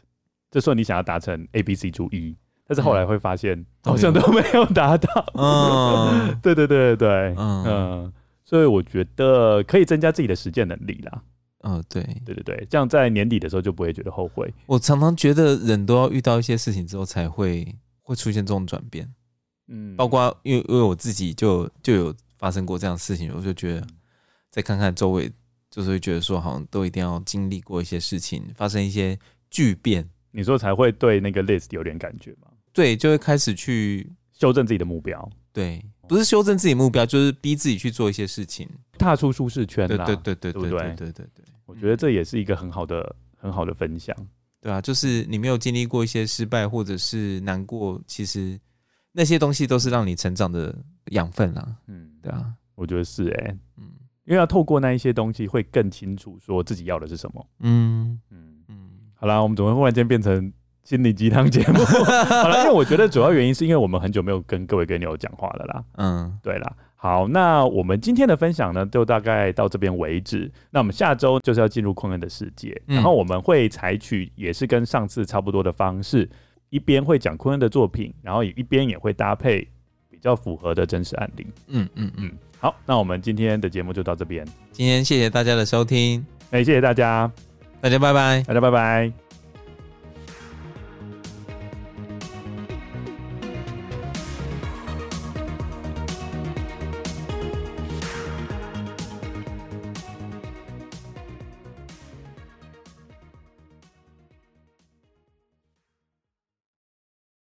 就说你想要达成 A、B、C 主 E，但是后来会发现好像都没有达到。嗯，对对对对对，嗯，所以我觉得可以增加自己的实践能力啦。嗯，对对对对，这样在年底的时候就不会觉得后悔。我常常觉得人都要遇到一些事情之后才会会出现这种转变。嗯，包括因为因为我自己就就有发生过这样的事情，我就觉得再看看周围。就是会觉得说，好像都一定要经历过一些事情，发生一些巨变，你说才会对那个 list 有点感觉吗？对，就会开始去修正自己的目标。对，不是修正自己目标，就是逼自己去做一些事情，踏出舒适圈啦。对对对对对，对，对，对，对对对，我觉得这也是一个很好的、很好的分享。对啊，就是你没有经历过一些失败或者是难过，其实那些东西都是让你成长的养分啦。嗯，对啊，我觉得是哎、欸，嗯。因为要透过那一些东西，会更清楚说自己要的是什么。嗯嗯嗯。好啦，我们怎么会忽然间变成心理鸡汤节目？好了，因为我觉得主要原因是因为我们很久没有跟各位跟友讲话了啦。嗯，对啦。好，那我们今天的分享呢，就大概到这边为止。那我们下周就是要进入昆恩的世界，然后我们会采取也是跟上次差不多的方式，一边会讲昆恩的作品，然后也一边也会搭配比较符合的真实案例。嗯嗯嗯。好，那我们今天的节目就到这边。今天谢谢大家的收听，哎，谢谢大家，大家拜拜，大家拜拜。